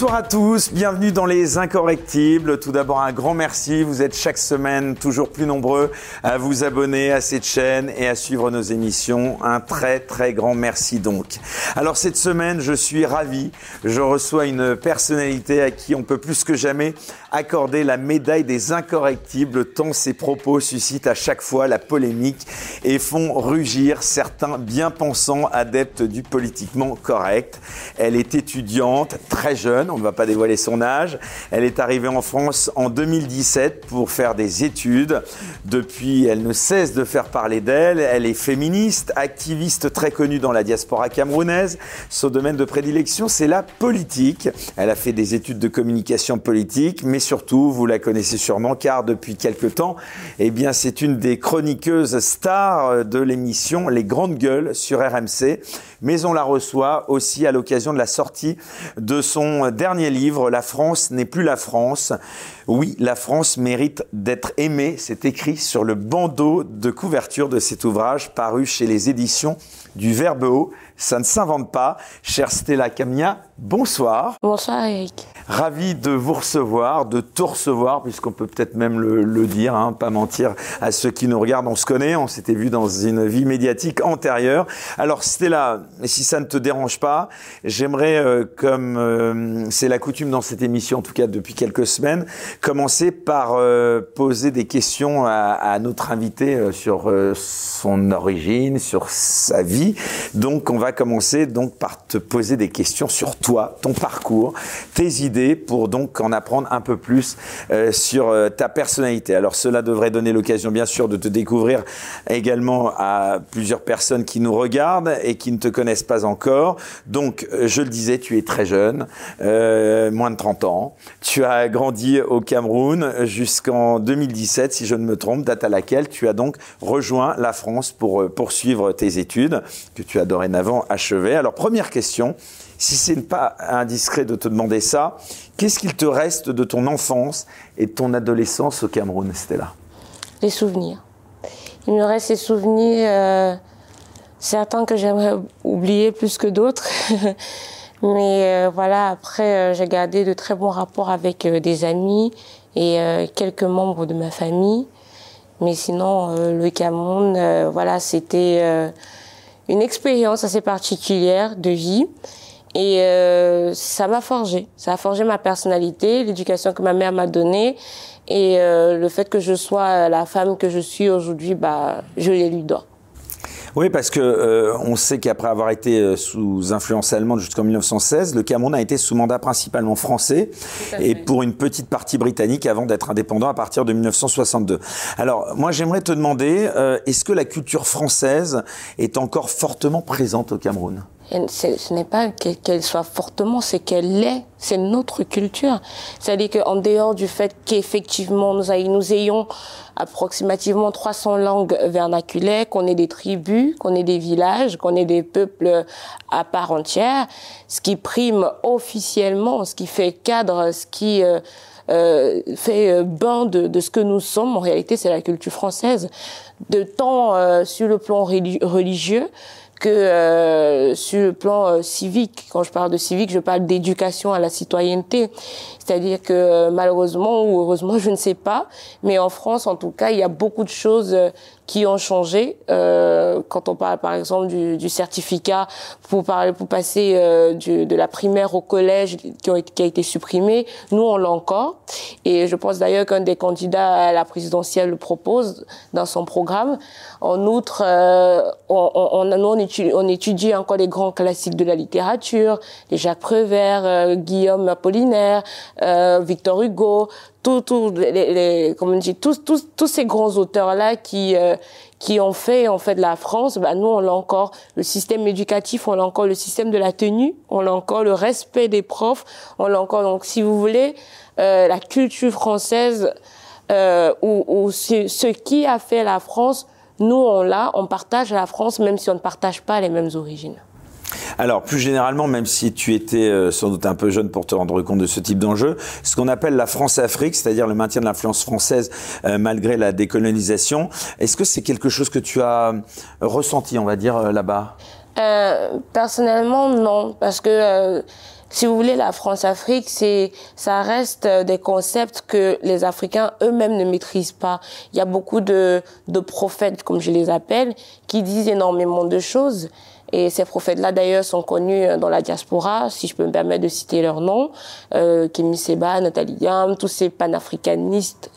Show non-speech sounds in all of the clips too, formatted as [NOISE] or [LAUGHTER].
Bonsoir à tous, bienvenue dans les Incorrectibles. Tout d'abord un grand merci, vous êtes chaque semaine toujours plus nombreux à vous abonner à cette chaîne et à suivre nos émissions. Un très très grand merci donc. Alors cette semaine, je suis ravi, je reçois une personnalité à qui on peut plus que jamais accorder la médaille des Incorrectibles tant ses propos suscitent à chaque fois la polémique et font rugir certains bien-pensants adeptes du politiquement correct. Elle est étudiante, très jeune, on ne va pas dévoiler son âge. Elle est arrivée en France en 2017 pour faire des études. Depuis, elle ne cesse de faire parler d'elle. Elle est féministe, activiste très connue dans la diaspora camerounaise. Son domaine de prédilection, c'est la politique. Elle a fait des études de communication politique, mais surtout, vous la connaissez sûrement car depuis quelque temps, eh c'est une des chroniqueuses stars de l'émission Les Grandes Gueules sur RMC. Mais on la reçoit aussi à l'occasion de la sortie de son dernier livre, La France n'est plus la France. Oui, la France mérite d'être aimée. C'est écrit sur le bandeau de couverture de cet ouvrage paru chez les éditions du Verbe Haut. Ça ne s'invente pas. Chère Stella Camia, bonsoir. Bonsoir Eric. Ravi de vous recevoir, de tout recevoir, puisqu'on peut peut-être même le, le dire, hein, pas mentir à ceux qui nous regardent. On se connaît, on s'était vu dans une vie médiatique antérieure. Alors Stella, si ça ne te dérange pas, j'aimerais, euh, comme euh, c'est la coutume dans cette émission, en tout cas depuis quelques semaines, commencer par euh, poser des questions à, à notre invité sur son origine, sur sa vie. Donc on va commencer donc par te poser des questions sur toi, ton parcours, tes idées, pour donc en apprendre un peu plus euh, sur euh, ta personnalité. Alors cela devrait donner l'occasion bien sûr de te découvrir également à plusieurs personnes qui nous regardent et qui ne te connaissent pas encore. Donc euh, je le disais, tu es très jeune, moins de 30 ans. Tu as grandi au Cameroun jusqu'en 2017, si je ne me trompe, date à laquelle tu as donc rejoint la France pour poursuivre tes études que tu as dorénavant achevées. Alors première question, si ce n'est pas indiscret de te demander ça, qu'est-ce qu'il te reste de ton enfance et de ton adolescence au Cameroun, Stella Les souvenirs. Il me reste ces souvenirs, euh, certains que j'aimerais oublier plus que d'autres. [LAUGHS] Mais euh, voilà, après, euh, j'ai gardé de très bons rapports avec des amis et quelques membres de ma famille. Mais sinon, le Cameroun, voilà, c'était une expérience assez particulière de vie. Et euh, ça m'a forgé. Ça a forgé ma personnalité, l'éducation que ma mère m'a donnée. Et euh, le fait que je sois la femme que je suis aujourd'hui, bah, je les lui dois. Oui, parce que euh, on sait qu'après avoir été euh, sous influence allemande jusqu'en 1916, le Cameroun a été sous mandat principalement français et pour une petite partie britannique avant d'être indépendant à partir de 1962. Alors, moi, j'aimerais te demander, euh, est-ce que la culture française est encore fortement présente au Cameroun? Ce n'est pas que- qu'elle soit fortement, c'est qu'elle est. C'est notre culture. C'est-à-dire qu'en dehors du fait qu'effectivement nous, ay- nous ayons approximativement 300 langues vernaculaires, qu'on ait des tribus, qu'on ait des villages, qu'on ait des peuples à part entière, ce qui prime officiellement, ce qui fait cadre, ce qui euh, euh, fait euh, bain de, ce que nous sommes, en réalité, c'est la culture française. De tant euh, sur le plan reli- religieux que euh, sur le plan euh, civique. Quand je parle de civique, je parle d'éducation à la citoyenneté. C'est-à-dire que euh, malheureusement ou heureusement, [LAUGHS] je ne sais pas, mais en France, en tout cas, il y a beaucoup de choses euh, qui ont changé. Euh, quand on parle, par exemple, du, certificat pour parler, pour passer euh, de la primaire au collège, qui, ont qui a été supprimé, nous on l'a encore. Et je pense d'ailleurs qu'un des candidats à la présidentielle le propose dans son programme. En outre, on, nous, étudie, on étudie encore les grands classiques de la littérature, les Jacques Prévert, Guillaume Apollinaire, euh, Victor Hugo, tout, tout, les, les, comme on dit, tous, tous, tous ces grands auteurs-là qui, euh, qui ont fait en fait la France, bah, nous on l'a encore le système éducatif, on l'a encore le système de la tenue, on l'a encore le respect des profs, on l'a encore donc si vous voulez euh, la culture française euh, ou, ou ce, ce qui a fait la France, nous on l'a, on partage la France même si on ne partage pas les mêmes origines. Alors, plus généralement, même si tu étais euh, sans doute un peu jeune pour te rendre compte de ce type d'enjeu, ce qu'on appelle la France-Afrique, c'est-à-dire le maintien de l'influence française euh, malgré la décolonisation, est-ce que c'est quelque chose que tu as euh, ressenti, on va dire, euh, là-bas? Euh, personnellement, non, parce que euh, si vous voulez, la France-Afrique, c'est, ça reste des concepts que les Africains eux-mêmes ne maîtrisent pas. Il y a beaucoup de, de prophètes, comme je les appelle, qui disent énormément de choses et ces prophètes-là, d'ailleurs, sont connus euh, dans la diaspora, si je peux me permettre de citer leurs noms. Euh, Seba, Nathalie Yam, tous ces panafricanistes,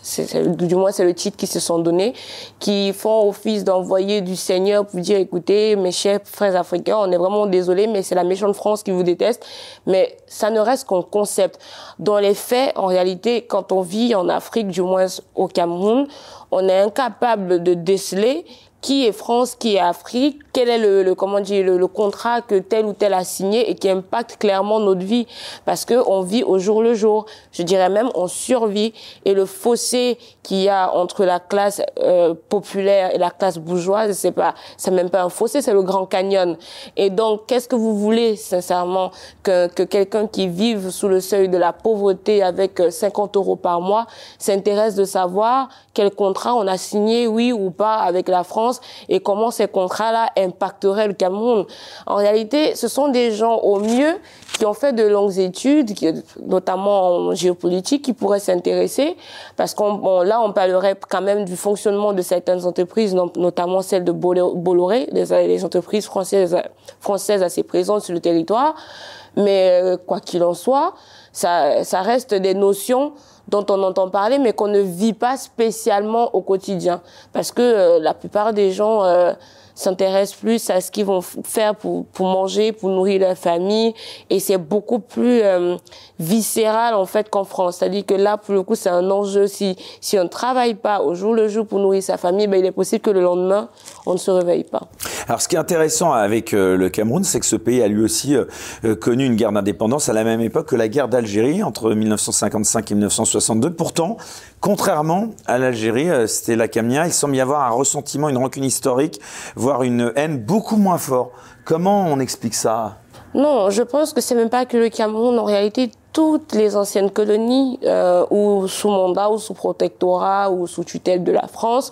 du moins c'est le titre qu'ils se sont donné, qui font office d'envoyer du Seigneur pour dire, écoutez, mes chers frères africains, on est vraiment désolés, mais c'est la méchante France qui vous déteste. Mais ça ne reste qu'un concept. Dans les faits, en réalité, quand on vit en Afrique, du moins au Cameroun, on est incapable de déceler qui est France, qui est Afrique, quel est le, le comment dire le, le, contrat que tel ou tel a signé et qui impacte clairement notre vie parce que on vit au jour le jour. Je dirais même on survit et le fossé qu'il y a entre la classe euh, populaire et la classe bourgeoise, c'est pas c'est même pas un fossé, c'est le Grand Canyon. Et donc qu'est-ce que vous voulez sincèrement que que quelqu'un qui vive sous le seuil de la pauvreté avec 50 euh, euros par mois s'intéresse de savoir quel contrat on a signé oui ou pas avec la France et comment ces contrats-là impacteraient le Cameroun. En réalité, ce sont des gens au mieux qui ont fait de longues études, notamment en géopolitique, qui pourraient s'intéresser, parce qu'on là, on parlerait quand même du fonctionnement de certaines entreprises, notamment celle de Bolloré, les, entreprises françaises, françaises assez présentes sur le territoire. Mais euh, quoi qu'il en soit, ça, ça reste des notions dont on entend parler, mais qu'on ne vit pas spécialement au quotidien. Parce que euh, la plupart des gens euh, s'intéressent plus à ce qu'ils vont faire pour, pour manger, pour nourrir leur famille. Et c'est beaucoup plus euh, viscéral, en fait, qu'en France. C'est-à-dire que là, pour le coup, c'est un enjeu. Si, si on ne travaille pas au jour le jour pour nourrir sa famille, ben, il est possible que le lendemain, on ne se réveille pas. Alors, ce qui est intéressant avec euh, le Cameroun, c'est que ce pays a lui aussi euh, connu une guerre d'indépendance à la même époque que la guerre d'Algérie, entre 1955 et 1962. Pourtant, contrairement à l'Algérie, c'était la Camia, il semble y avoir un ressentiment, une rancune historique, voire une haine beaucoup moins forte. Comment on explique ça? Non, je pense que c'est même pas que le Cameroun. En réalité, toutes les anciennes colonies, euh, ou sous mandat, ou sous protectorat, ou sous tutelle de la France,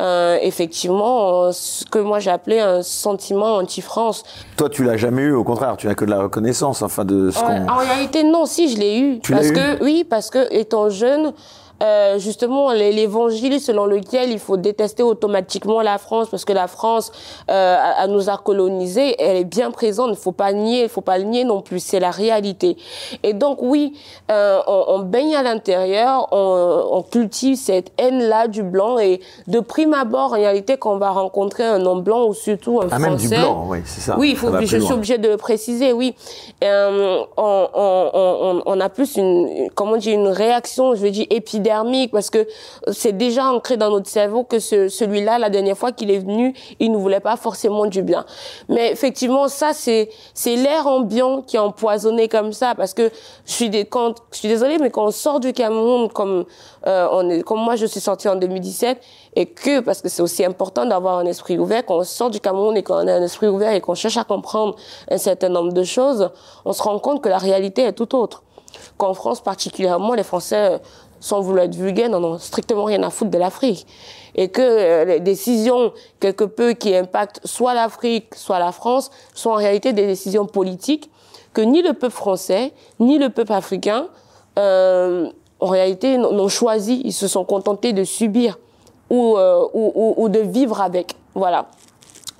euh, effectivement, ce que moi appelé un sentiment anti-France. Toi, tu l'as jamais eu, au contraire, tu n'as que de la reconnaissance, enfin de ce qu'on... En réalité, non, si je l'ai eu. parce que, oui, parce que étant jeune, euh, justement l'évangile selon lequel il faut détester automatiquement la France parce que la France euh, a, nous a colonisés, elle est bien présente, il ne faut pas nier, il faut pas le nier non plus, c'est la réalité. Et donc oui, euh, on, on, baigne à l'intérieur, on, on, cultive cette haine-là du blanc et de prime abord, en réalité, quand on va rencontrer un homme blanc ou surtout un ah, Français... même du blanc, oui, c'est ça. Oui, il faut, je suis obligée de le préciser, oui. On, a plus une, comment dire, une réaction, je veux dire, épidermique parce que c'est déjà ancré dans notre cerveau que ce, celui-là, la dernière fois qu'il est venu, il ne voulait pas forcément du bien. Mais effectivement, ça, c'est, l'air ambiant qui est empoisonné comme ça parce que je suis, désolée, mais quand on sort du Cameroun comme, euh, comme moi je suis sortie en 2017 et que, parce que c'est aussi important d'avoir un esprit ouvert, quand on sort du Cameroun et qu'on a un esprit ouvert et qu'on cherche à comprendre un certain nombre de choses, on se rend compte que la réalité est tout autre qu'en France particulièrement, les Français sans vouloir être vulgaire, n'en ont strictement rien à foutre de l'Afrique. Et que euh, les décisions, quelque peu, qui impactent soit l'Afrique, soit la France, sont en réalité des décisions politiques que ni le peuple français, ni le peuple africain, euh, en réalité, n'ont choisi. Ils se sont contentés de subir ou, euh, ou, ou de vivre avec. Voilà.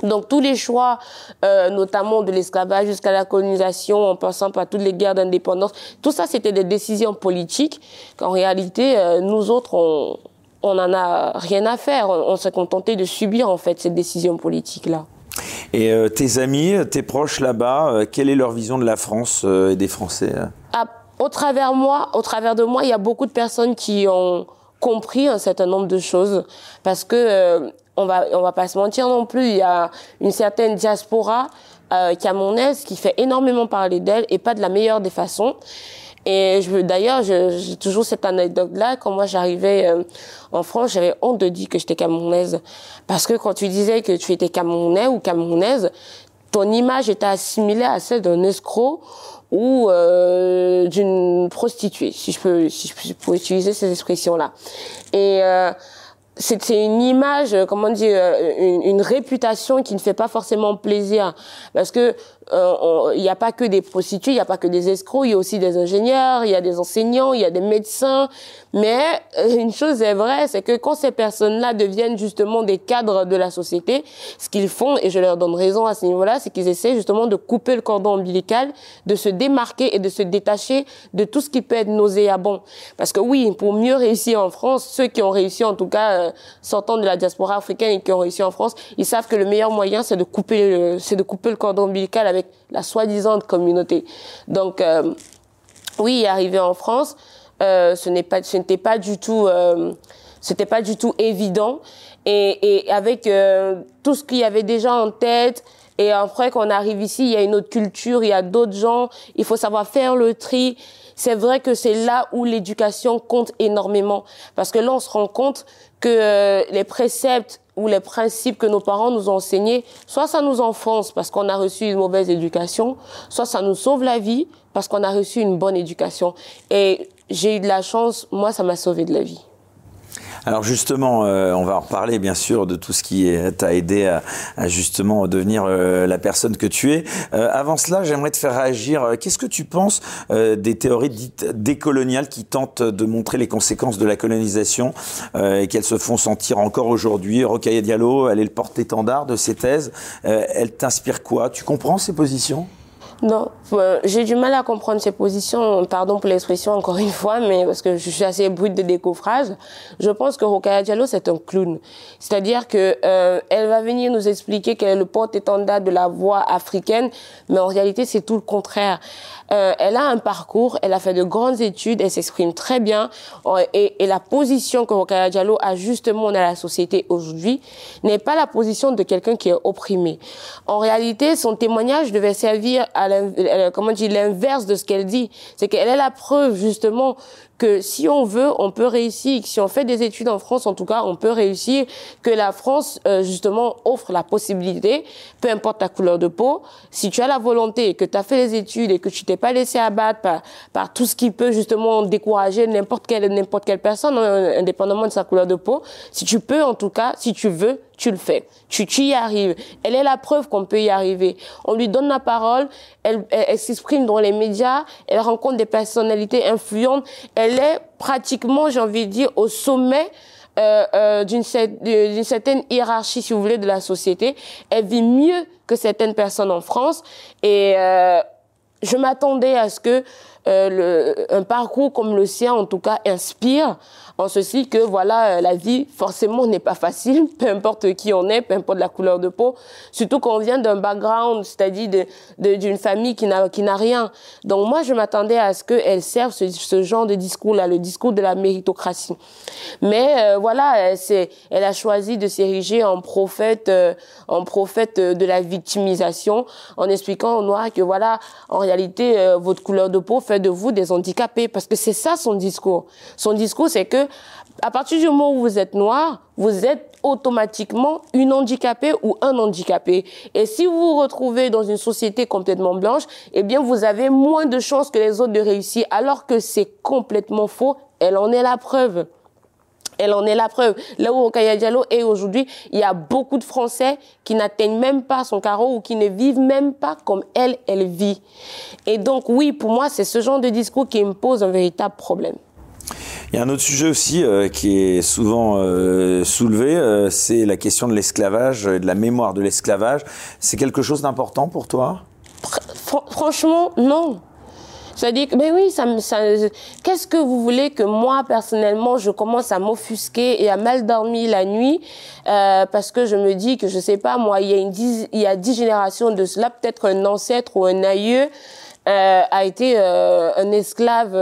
Donc tous les choix, euh, notamment de l'esclavage jusqu'à la colonisation, en passant par toutes les guerres d'indépendance, tout ça c'était des décisions politiques qu'en réalité euh, nous autres on on en a rien à faire, on, s'est contenté de subir en fait cette décision politique là. Et euh, tes amis, tes proches là-bas, quelle est leur vision de la France et des Français ah, Au travers moi, au travers de moi, il y a beaucoup de personnes qui ont compris un certain nombre de choses parce que on va on va pas se mentir non plus, il y a une certaine diaspora euh, camerounaise qui fait énormément parler d'elle et pas de la meilleure des façons. Et je d'ailleurs, j'ai toujours cette anecdote-là. Quand moi j'arrivais euh, en France, j'avais honte de dire que j'étais camerounaise, parce que quand tu disais que tu étais camerounais ou camerounaise, ton image était assimilée à celle d'un escroc ou euh, d'une prostituée, si je peux, si je peux utiliser ces expressions-là. Et euh, c'est une image, comment dire, euh, une, une, réputation qui ne fait pas forcément plaisir. Parce que euh, il n'y a pas que des prostituées, il n'y a pas que des escrocs, il y a aussi des ingénieurs, il y a des enseignants, il y a des médecins. Mais euh, une chose est vraie, c'est que quand ces personnes-là deviennent justement des cadres de la société, ce qu'ils font, et je leur donne raison à ce niveau-là, c'est qu'ils essaient justement de couper le cordon ombilical, de se démarquer et de se détacher de tout ce qui peut être nauséabond. Parce que oui, pour mieux réussir en France, ceux qui ont réussi, en tout cas, euh, sortant de la diaspora africaine et qui ont réussi en France, ils savent que le meilleur moyen, c'est de couper, c'est de couper le cordon ombilical avec la soi-disant communauté. Donc, euh, oui, arrivé en France, euh, ce n'est pas, ce n'était pas du tout, euh, c'était pas du tout évident. Et, et avec euh, tout ce qu'il y avait déjà en tête, et après qu'on arrive ici, il y a une autre culture, il y a d'autres gens, il faut savoir faire le tri. C'est vrai que c'est là où l'éducation compte énormément, parce que là on se rend compte que les préceptes ou les principes que nos parents nous ont enseignés, soit ça nous enfonce parce qu'on a reçu une mauvaise éducation, soit ça nous sauve la vie parce qu'on a reçu une bonne éducation. Et j'ai eu de la chance, moi ça m'a sauvé de la vie. Alors justement, euh, on va en reparler bien sûr de tout ce qui t'a aidé à, à, justement devenir euh, la personne que tu es. Euh, avant cela, j'aimerais te faire réagir. Qu'est-ce que tu penses euh, des théories dites décoloniales qui tentent de montrer les conséquences de la colonisation euh, et qu'elles se font sentir encore aujourd'hui? Rokhaya Diallo, elle est le porte-étendard de ces thèses. elle t'inspire quoi? Tu comprends ces positions? Non, euh, j'ai du mal à comprendre ses positions, pardon pour l'expression encore une fois, mais parce que je suis assez brute de décoffrage. Je pense que Rokaya Diallo, c'est un clown. C'est-à-dire que euh, elle va venir nous expliquer qu'elle est le porte-étendard de la voix africaine, mais en réalité, c'est tout le contraire. Euh, elle a un parcours, elle a fait de grandes études, elle s'exprime très bien, et, et, la position que Rokaya Diallo a justement dans la société aujourd'hui n'est pas la position de quelqu'un qui est opprimé. En réalité, son témoignage devait servir à comment dire l'inverse de ce qu'elle dit. C'est qu'elle est la preuve justement que si on veut, on peut réussir. Si on fait des études en France, en tout cas, on peut réussir. Que la France, euh, justement, offre la possibilité, peu importe ta couleur de peau, si tu as la volonté, que tu as fait les études et que tu t'es pas laissé abattre par, par tout ce qui peut justement décourager n'importe quelle, n'importe quelle personne, hein, indépendamment de sa couleur de peau, si tu peux, en tout cas, si tu veux, tu le fais. Tu, tu y arrives. Elle est la preuve qu'on peut y arriver. On lui donne la parole, elle, elle, s'exprime dans les médias, elle rencontre des personnalités influentes, elle est pratiquement, j'ai envie de dire, au sommet euh, euh, d'une certaine hiérarchie, si vous voulez, de la société. Elle vit mieux que certaines personnes en France. Et euh, je m'attendais à ce que euh, le, un parcours comme le sien, en tout cas, inspire en ceci que voilà, euh, la vie forcément n'est pas facile, [LAUGHS] peu importe qui on est, peu importe la couleur de peau, surtout quand on vient d'un background, c'est-à-dire d'une de, famille qui n'a rien. Donc moi, je m'attendais à ce qu'elle serve ce, ce, genre de discours-là, le discours de la méritocratie. Mais euh, voilà, c'est elle a choisi de s'ériger en prophète, euh, en prophète de la victimisation, en expliquant aux Noirs que voilà, en réalité, euh, votre couleur de peau fait de vous des handicapés, parce que c'est ça son discours. Son discours, c'est que à partir du moment où vous êtes noir, vous êtes automatiquement une handicapée ou un handicapé. Et si vous vous retrouvez dans une société complètement blanche, eh bien, vous avez moins de chances que les autres de réussir, alors que c'est complètement faux. Elle en est la preuve. Elle en est la preuve. Là où Okaya Diallo est aujourd'hui, il y a beaucoup de Français qui n'atteignent même pas son carreau ou qui ne vivent même pas comme elle, elle vit. Et donc, oui, pour moi, c'est ce genre de discours qui me pose un véritable problème. Il y a un autre sujet aussi euh, qui est souvent euh, soulevé, euh, c'est la question de l'esclavage, de la mémoire de l'esclavage. C'est quelque chose d'important pour toi? Fr Franchement, non. C'est-à-dire ben oui, ça, ça qu'est-ce que vous voulez que moi, personnellement, je commence à m'offusquer et à mal dormir la nuit, parce que je me dis que, je sais pas, moi, il y a une dix, il y a dix générations de cela, peut-être un ancêtre ou un aïeux, a été un esclave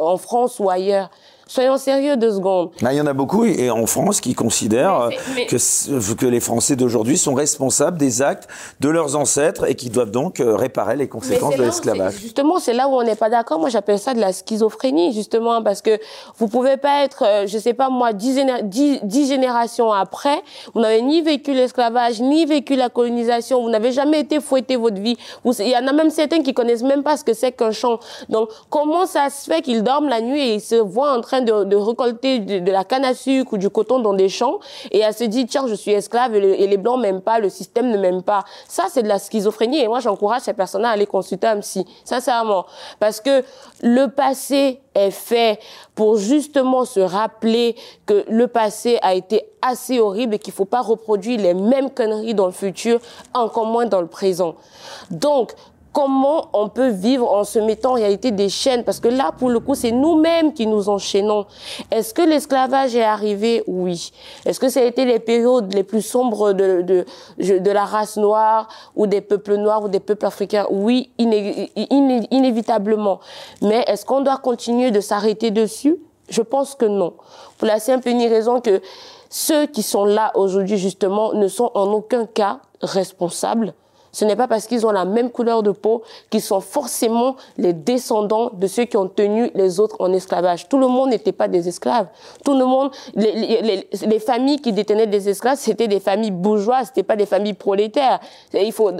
en France ou ailleurs. Soyons sérieux deux secondes. Là, il y en a beaucoup et en France qui considèrent mais mais... Que, que les Français d'aujourd'hui sont responsables des actes de leurs ancêtres et qui doivent donc euh, réparer les conséquences de l'esclavage. Justement, c'est là où on n'est pas d'accord. Moi, j'appelle ça de la schizophrénie, justement, parce que vous pouvez pas être, euh, je sais pas moi, dix, dix, dix générations après, vous n'avez ni vécu l'esclavage, ni vécu la colonisation, vous n'avez jamais été fouetté votre vie. Il y en a même certains qui connaissent même pas ce que c'est qu'un champ. Donc, comment ça se fait qu'ils dorment la nuit et ils se voient en train de, de récolter de, la canne à sucre ou du coton dans des champs et elle se dit tiens je suis esclave et, les blancs m'aiment pas, le système ne m'aime pas. Ça c'est de la schizophrénie et moi j'encourage ces personnes à aller consulter un psy, sincèrement, parce que le passé est fait pour justement se rappeler que le passé a été assez horrible et qu'il faut pas reproduire les mêmes conneries dans le futur, encore moins dans le présent. Donc, comment on peut vivre en se mettant en réalité des chaînes Parce que là, pour le coup, c'est nous-mêmes qui nous enchaînons. Est-ce que l'esclavage est arrivé? Oui. Est-ce que ça a été les périodes les plus sombres de, de, la race noire ou des peuples noirs ou des peuples africains? Oui, inévitablement. Mais est-ce qu'on doit continuer de s'arrêter dessus? Je pense que non. Pour la simple et unique raison que ceux qui sont là aujourd'hui, justement, ne sont en aucun cas responsables ce n'est pas parce qu'ils ont la même couleur de peau qu'ils sont forcément les descendants de ceux qui ont tenu les autres en esclavage. Tout le monde n'était pas des esclaves. Tout le monde, les, les, familles qui détenaient des esclaves, c'était des familles bourgeoises, c'était pas des familles prolétaires. il faut,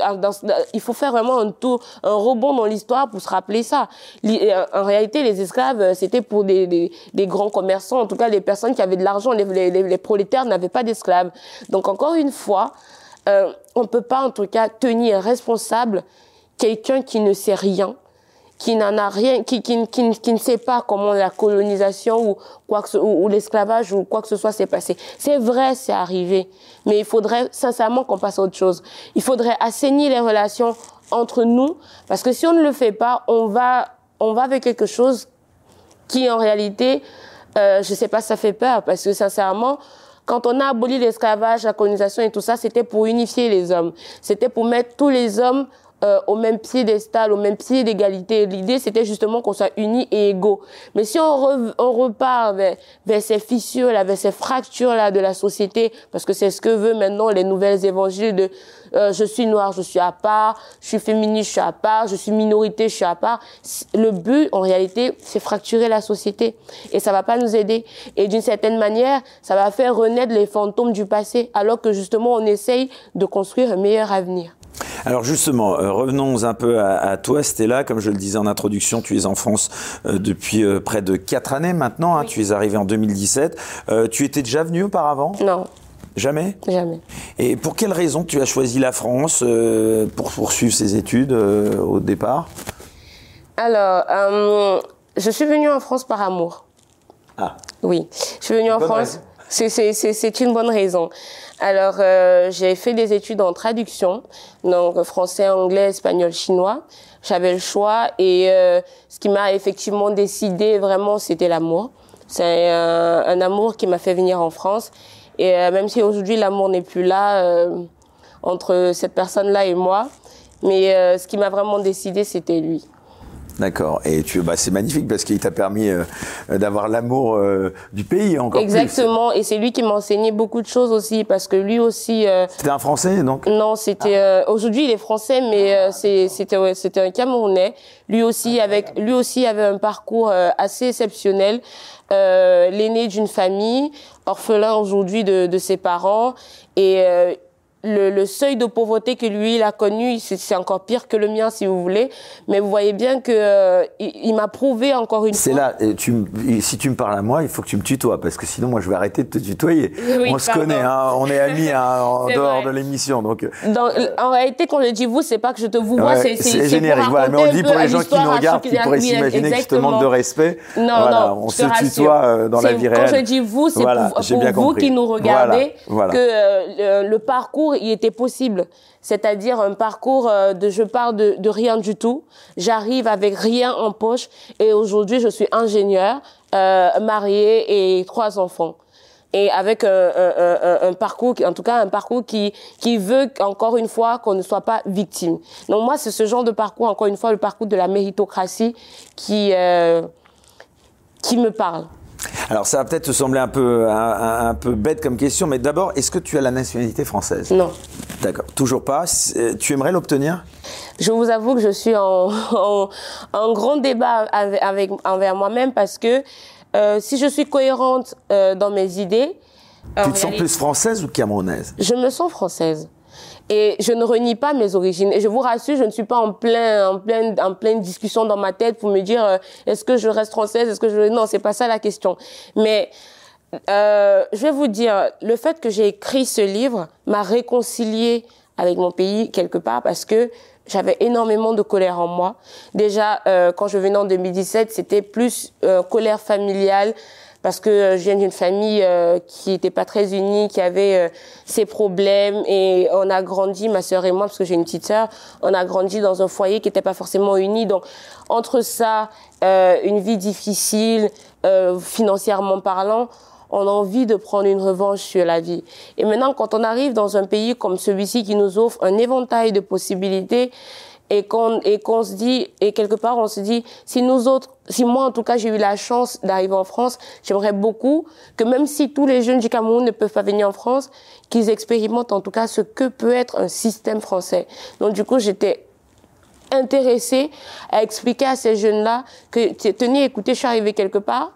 faire vraiment un tour, un rebond dans l'histoire pour se rappeler ça. Euh, en réalité, les esclaves, c'était pour des, grands commerçants, en tout cas les personnes qui avaient de l'argent. Les prolétaires n'avaient pas d'esclaves. Donc encore une fois, euh, on ne peut pas en tout cas tenir responsable quelqu'un qui ne sait rien, qui n'en a rien, qui, qui, qui, ne sait pas comment la colonisation ou ou, l'esclavage ou quoi que ce soit s'est passé. C'est vrai, c'est arrivé, mais il faudrait sincèrement qu'on passe à autre chose. Il faudrait assainir les relations entre nous, parce que si on ne le fait pas, on va, on va avec quelque chose qui en réalité, euh, je sais pas, ça fait peur, parce que sincèrement, quand on a aboli l'esclavage, la colonisation et tout ça, c'était pour unifier les hommes. C'était pour mettre tous les hommes euh, au même pied d'estal, au même pied d'égalité. L'idée, c'était justement qu'on soit unis et égaux. Mais si on, on repart vers, vers, ces fissures là, vers ces fractures là de la société, parce que c'est ce que veut maintenant les nouvelles évangiles de euh, je suis noir, je suis à part, je suis féministe, je suis à part, je suis minorité, je suis à part. Le but, en réalité, c'est fracturer la société. Et ça va pas nous aider. Et d'une certaine manière, ça va faire renaître les fantômes du passé, alors que justement, on essaye de construire un meilleur avenir. Alors justement, euh, revenons un peu à, toi, Stella. Comme je le disais en introduction, tu es en France euh, depuis euh, près de quatre années maintenant. Hein. Tu es arrivée en 2017. tu étais déjà venue auparavant? Non. Jamais? Jamais. Et pour quelle raison tu as choisi la France pour poursuivre ces études au départ? Alors, je suis venue en France par amour. Ah. Oui, je suis venue en France. C'est une bonne raison. Alors, euh, j'ai fait des études en traduction, donc français, anglais, espagnol, chinois. J'avais le choix et euh, ce qui m'a effectivement décidé vraiment, c'était l'amour. C'est un, un, amour qui m'a fait venir en France. Et euh, même si aujourd'hui l'amour n'est plus là euh, entre cette personne-là et moi, mais euh, ce qui m'a vraiment décidé, c'était lui. D'accord. Et tu, bah, c'est magnifique parce qu'il t'a permis euh, d'avoir l'amour euh, du pays encore Exactement. Et c'est lui qui m'a enseigné beaucoup de choses aussi parce que lui aussi. Euh, c'était un Français donc? Non, c'était. Aujourd'hui, il est français, mais c'était c'était un Camerounais. Lui aussi avec lui aussi avait un parcours assez exceptionnel. L'aîné d'une famille, orphelin aujourd'hui de, de ses parents et le, le, seuil de pauvreté que lui il a connu, c'est encore pire que le mien si vous voulez. Mais vous voyez bien que euh, il, m'a prouvé encore une fois. C'est là, tu, si tu me parles à moi, il faut que tu me tutoies parce que sinon moi je vais arrêter de te tutoyer. [LAUGHS] on se connaît, hein, on est amis hein, [LAUGHS] en dehors de l'émission, donc. Euh. en réalité, quand je dis vous, c'est pas que je te vous vois, c'est c'est générique. Voilà, mais on dit pour les gens qui nous regardent, qui pourraient s'imaginer que je te manque de respect. Non, non, on se tutoie euh, dans la vie réelle. Quand je dis vous, c'est pour, vous qui nous regardez que le parcours il était possible. C'est-à-dire un parcours euh, de je pars de, rien du tout, j'arrive avec rien en poche et aujourd'hui je suis ingénieur, euh, marié et trois enfants et avec un, un, un, parcours, en tout cas un parcours qui qui veut encore une fois qu'on ne soit pas victime. Donc moi c'est ce genre de parcours, encore une fois le parcours de la méritocratie qui euh, qui me parle. Alors ça va peut-être te sembler un peu, un, peu bête comme question, mais d'abord, est-ce que tu as la nationalité française? Non. D'accord, toujours pas. Euh, tu aimerais l'obtenir? Je vous avoue que je suis en, [LAUGHS] en, grand débat avec, envers moi-même parce que euh, si je suis cohérente euh, dans mes idées... Tu te sens plus française ou camerounaise? Je me sens française. Et je ne renie pas mes origines. Et je vous rassure, je ne suis pas en plein, en pleine, en pleine discussion dans ma tête pour me dire euh, est-ce que je reste française, est-ce que je non, c'est pas ça la question. Mais euh, je vais vous dire, le fait que j'ai écrit ce livre m'a réconcilié avec mon pays quelque part parce que j'avais énormément de colère en moi. Déjà, euh, quand je venais en 2017, c'était plus euh, colère familiale parce que euh, je viens d'une famille euh, qui n'était pas très unie, qui avait euh, ses problèmes et on a grandi, ma sœur et moi, parce que j'ai une petite sœur, on a grandi dans un foyer qui n'était pas forcément uni. Donc entre ça, une vie difficile, financièrement parlant, on a envie de prendre une revanche sur la vie. Et maintenant, quand on arrive dans un pays comme celui-ci qui nous offre un éventail de possibilités, et qu'on et qu'on se dit et quelque part on se dit si nous autres si moi en tout cas j'ai eu la chance d'arriver en France j'aimerais beaucoup que même si tous les jeunes du Cameroun ne peuvent pas venir en France qu'ils expérimentent en tout cas ce que peut être un système français. Donc du coup j'étais intéressée à expliquer à ces jeunes là que tenez écoutez je suis arrivée quelque part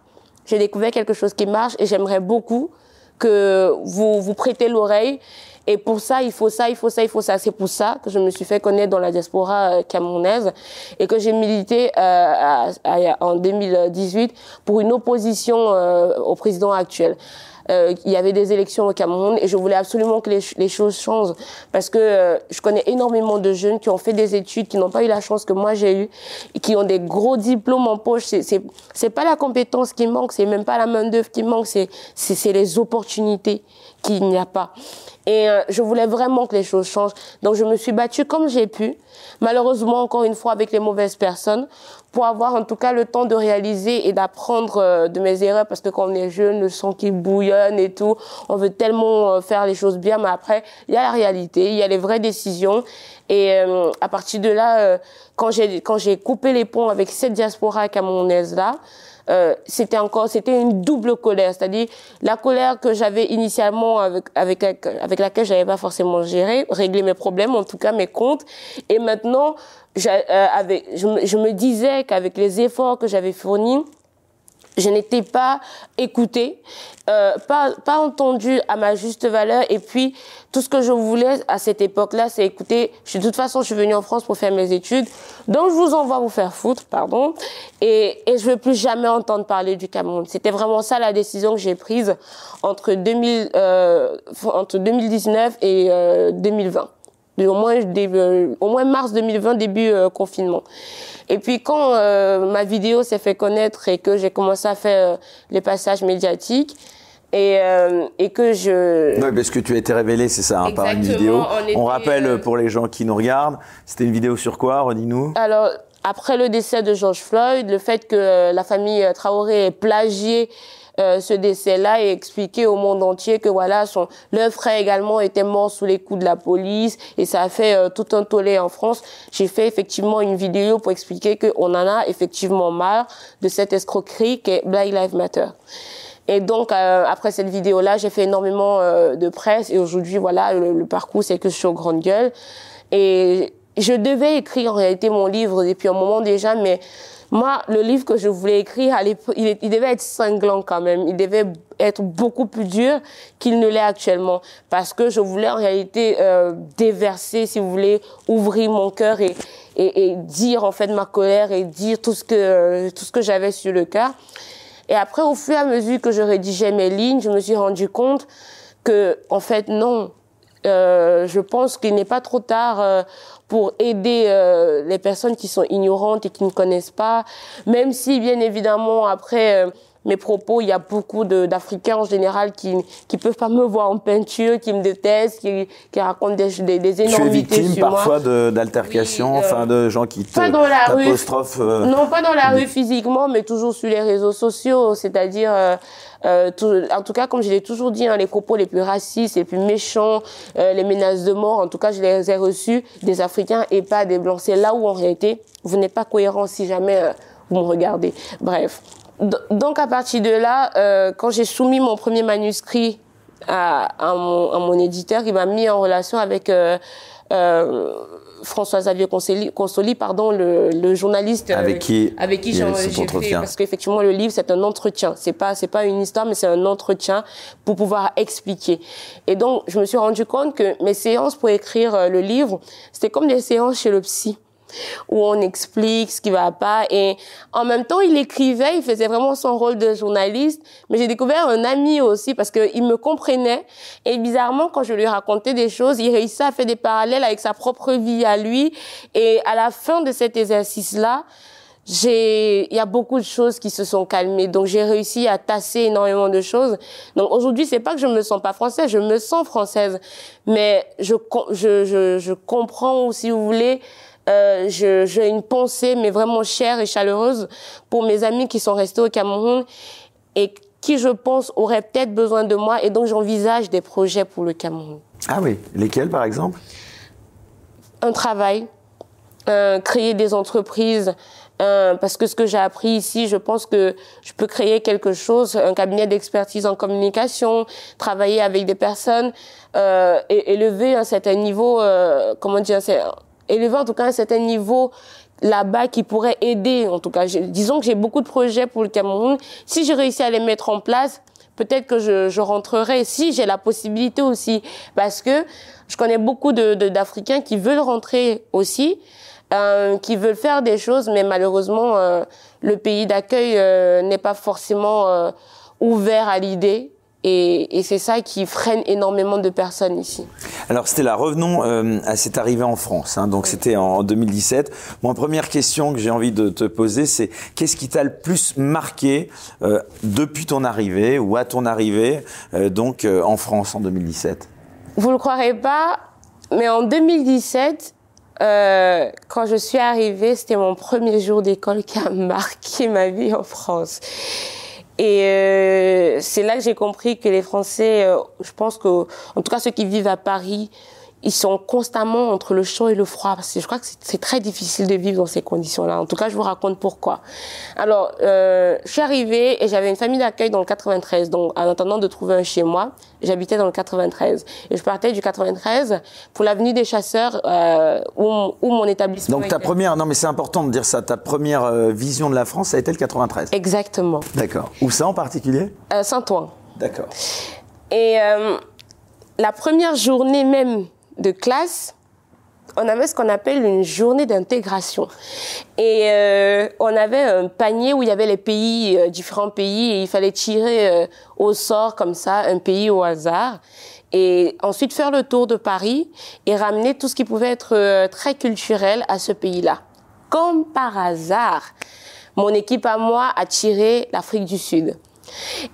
j'ai découvert quelque chose qui marche et j'aimerais beaucoup que vous vous prêtez l'oreille et pour ça, il faut ça, il faut ça, il faut ça. C'est pour ça que je me suis fait connaître dans la diaspora euh, camerounaise et que j'ai milité euh, en 2018 pour une opposition euh, au président actuel. Euh, il y avait des élections au Cameroun et je voulais absolument que les, choses changent parce que je connais énormément de jeunes qui ont fait des études, qui n'ont pas eu la chance que moi j'ai eu, et qui ont des gros diplômes en poche. C'est pas la compétence qui manque, c'est même pas la main d'œuvre qui manque, c'est les opportunités qu'il n'y a pas. Et euh, je voulais vraiment que les choses changent. Donc je me suis battue comme j'ai pu, malheureusement encore une fois avec les mauvaises personnes, pour avoir en tout cas le temps de réaliser et d'apprendre euh, de mes erreurs, parce que quand on est jeune, le sang qui bouillonne et tout, on veut tellement euh, faire les choses bien, mais après, il y a la réalité, il y a les vraies décisions. Et à partir de là, quand j'ai quand j'ai coupé les ponts avec cette diaspora camerounaise là, euh, c'était encore, c'était une double colère, c'est-à-dire la colère que j'avais initialement avec avec avec laquelle j'avais pas forcément géré, réglé mes problèmes, en tout cas mes comptes, et maintenant, euh, je, je me disais qu'avec les efforts que j'avais fournis, je n'étais pas écoutée, euh, pas pas entendue à ma juste valeur et puis tout ce que je voulais à cette époque-là, c'est écouter. Je, de toute façon, je suis venue en France pour faire mes études, donc je vous envoie vous faire foutre, pardon, et et je veux plus jamais entendre parler du Cameroun. C'était vraiment ça la décision que j'ai prise entre 2000 euh, entre 2019 et euh, 2020 au moins début, au moins mars 2020 début euh, confinement. Et puis quand euh, ma vidéo s'est fait connaître et que j'ai commencé à faire euh, les passages médiatiques et, et que je Oui, parce que tu as été révélé, c'est ça, hein, par une vidéo. on était, On rappelle euh, pour les gens qui nous regardent, c'était une vidéo sur quoi, redis-nous Alors, après le décès de George Floyd, le fait que euh, la famille euh, Traoré ait plagié euh, ce décès-là et expliqué au monde entier que voilà, son leur frère également était mort sous les coups de la police et ça a fait euh, tout un tollé en France. J'ai fait effectivement une vidéo pour expliquer qu'on en a effectivement marre de cette escroquerie qu'est Black Lives Matter. Et donc euh, après cette vidéo-là, j'ai fait énormément euh, de presse et aujourd'hui voilà le, le parcours c'est que je suis aux grandes gueules et je devais écrire en réalité mon livre depuis un moment déjà, mais moi, le livre que je voulais écrire, il, devait être cinglant quand même. Il devait être beaucoup plus dur qu'il ne l'est actuellement. Parce que je voulais en réalité euh, déverser, si vous voulez, ouvrir mon cœur et, dire en fait ma colère et dire tout ce que, euh, que j'avais sur le cœur. Et après, au fur et à mesure que je rédigeais mes lignes, je me suis rendu compte que, en fait, non. Euh, je pense qu'il n'est pas trop tard pour aider euh, les personnes qui sont ignorantes et qui ne connaissent pas, même si, bien évidemment, après euh, mes propos, il y a beaucoup d'Africains en général qui qui peuvent pas me voir en peinture, qui me détestent, qui, qui racontent des, des, des Tu es énormités victime sur parfois d'altercations, Oui, euh, enfin de gens qui te pas dans la rue. euh, Non, pas dans la rue physiquement, mais toujours sur les réseaux sociaux. C'est-à-dire, euh, euh, tout- en tout cas, comme je l'ai toujours dit, hein, les propos les plus racistes, les plus méchants, euh, les menaces de mort, en tout cas, je les ai reçus des Africains et pas des Blancs. C'est là où, en réalité, vous n'êtes pas cohérent si jamais euh, vous me regardez. Bref. Donc, à partir de là, euh, quand j'ai soumis mon premier manuscrit à, à, mon, à mon éditeur, il m'a mis en relation avec... euh, euh, François Xavier Consoli, pardon, le, le journaliste avec qui avec qui j'ai fait parce qu'effectivement le livre c'est un entretien, c'est pas c'est pas une histoire mais c'est un entretien pour pouvoir expliquer. Et donc je me suis rendu compte que mes séances pour écrire le livre, c'était comme des séances chez le psy où on explique ce qui va pas. Et en même temps il écrivait, il faisait vraiment son rôle de journaliste, mais j'ai découvert un ami aussi parce qu'il me comprenait. Et bizarrement quand je lui racontais des choses, il réussissait à faire des parallèles avec sa propre vie à lui. Et à la fin de cet exercice là, j'ai il y a beaucoup de choses qui se sont calmées. Donc j'ai réussi à tasser énormément de choses. Donc aujourd'hui c'est pas que je me sens pas française je me sens française. Mais je je je, je comprends si vous voulez euh, j'ai une pensée, mais vraiment chère et chaleureuse pour mes amis qui sont restés au Cameroun et qui, je pense, auraient peut-être besoin de moi. Et donc, j'envisage des projets pour le Cameroun. Ah oui, lesquels, par exemple? Un travail, euh, créer des entreprises. Euh, parce que ce que j'ai appris ici, je pense que je peux créer quelque chose, un cabinet d'expertise en communication, travailler avec des personnes, euh, et élever un certain niveau, comment dire, élever en tout cas un certain niveau là-bas qui pourrait aider. En tout cas, disons que j'ai beaucoup de projets pour le Cameroun. Si j'ai réussi à les mettre en place, peut-être que je, je rentrerai. Si j'ai la possibilité aussi, parce que je connais beaucoup de d'Africains qui veulent rentrer aussi. Euh, qui veulent faire des choses, mais malheureusement, euh, le pays d'accueil euh, n'est pas forcément euh, ouvert à l'idée. Et, et c'est ça qui freine énormément de personnes ici. Alors Stella, revenons euh, à cette arrivée en France. Hein, donc c'était en 2017. Mon première question que j'ai envie de te poser, c'est qu'est-ce qui t'a le plus marqué euh, depuis ton arrivée ou à ton arrivée euh, donc en France en 2017 Vous le croirez pas, mais en 2017, euh, quand je suis arrivée, c'était mon premier jour d'école qui a [LAUGHS] marqué ma vie en France. Et euh, c'est là que j'ai compris que les Français, euh, je pense que, en tout cas ceux qui vivent à Paris, ils sont constamment entre le chaud et le froid parce que je crois que c'est très difficile de vivre dans ces conditions-là. En tout cas, je vous raconte pourquoi. Alors, euh, je suis arrivée et j'avais une famille d'accueil dans le 93. Donc, en attendant de trouver un chez moi, j'habitais dans le 93 et je partais du 93 pour l'avenue des Chasseurs euh, où, où, mon établissement. Donc ta était. première, non mais c'est important de dire ça. Ta première euh, vision de la France, ça a été le 93. Exactement. D'accord. Où ça en particulier? Euh, Saint-Ouen. D'accord. Et la première journée même de classe, on avait ce qu'on appelle une journée d'intégration. Et euh, on avait un panier où il y avait les pays, euh, différents pays, et il fallait tirer euh, au sort comme ça un pays au hasard. Et ensuite faire le tour de Paris et ramener tout ce qui pouvait être euh, très culturel à ce pays-là. Comme par hasard, mon équipe à moi a tiré l'Afrique du Sud.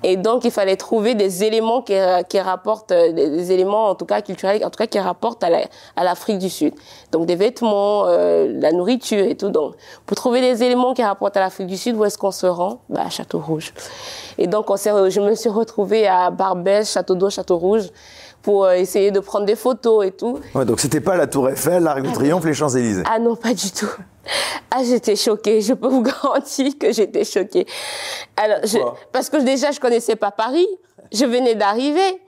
Et donc, il fallait trouver des éléments qui, rapportent, des, des, éléments en tout cas culturels, en tout cas qui rapportent à l'Afrique du Sud. Donc, des vêtements, euh, la nourriture et tout. Donc, pour trouver des éléments qui rapportent à l'Afrique du Sud, où est-ce qu'on se rend? Bah, À Château Rouge. Et donc, on je me suis retrouvée à Barbès, Château d'Eau, Château Rouge pour euh, essayer de prendre des photos et tout. Ouais, donc c'était pas la Tour Eiffel, l'Arc de Triomphe, les Champs-Élysées. Ah non, pas du tout. Ah, j'étais choquée. Je peux vous [LAUGHS] garantir que j'étais choquée. Alors, je, parce que déjà, je connaissais pas Paris. Je venais d'arriver.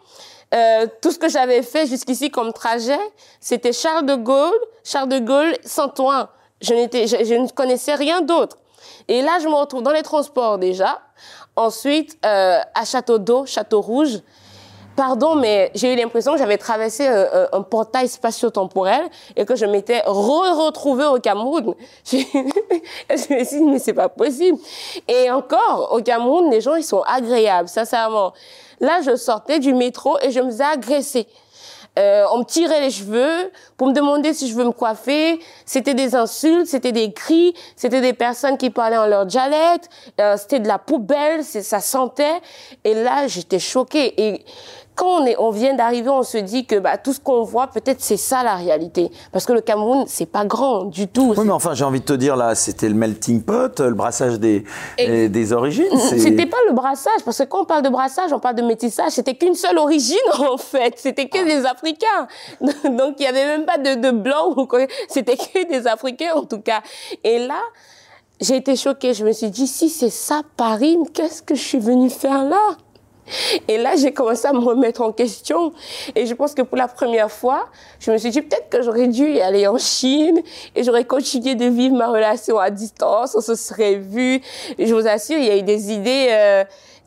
Euh, tout ce que j'avais fait jusqu'ici comme trajet, c'était Charles de Gaulle, Charles de Gaulle, Saint-Ouen. Je n'étais, je, je, ne connaissais rien d'autre. Et là, je me retrouve dans les transports déjà. Ensuite, euh, à Château d'Eau, Château Rouge. Pardon, mais j'ai eu l'impression que j'avais traversé un, un, portail spatio-temporel et que je m'étais re retrouvée au Cameroun. [LAUGHS] Je, me suis dit, mais c'est pas possible. Et encore, au Cameroun, les gens, ils sont agréables, sincèrement. Là, je sortais du métro et je me faisais agresser. Euh, on me tirait les cheveux pour me demander si je veux me coiffer. C'était des insultes, c'était des cris, c'était des personnes qui parlaient en leur dialecte. Euh, c'était de la poubelle, ça sentait. Et là, j'étais choquée. Quand on, est, on vient d'arriver, on se dit que bah, tout ce qu'on voit, peut-être c'est ça la réalité. Parce que le Cameroun, c'est pas grand du tout. Oui, mais enfin, j'ai envie de te dire là, c'était le melting pot, le brassage des, Et des origines. [LAUGHS] C'était pas le brassage, parce que quand on parle de brassage, on parle de métissage. C'était qu'une seule origine [LAUGHS] en fait. C'était que ah. des Africains. [LAUGHS] Donc il y avait même pas de, de blancs. C'était que des Africains en tout cas. Et là, j'ai été choquée. Je me suis dit, si c'est ça Paris, qu'est-ce que je suis venue faire là? Et là, j'ai commencé à me remettre en question. Et je pense que pour la première fois, je me suis dit peut-être que j'aurais dû y aller en Chine et j'aurais continué de vivre ma relation à distance, on se serait vu. Je vous assure, il y a eu des idées euh,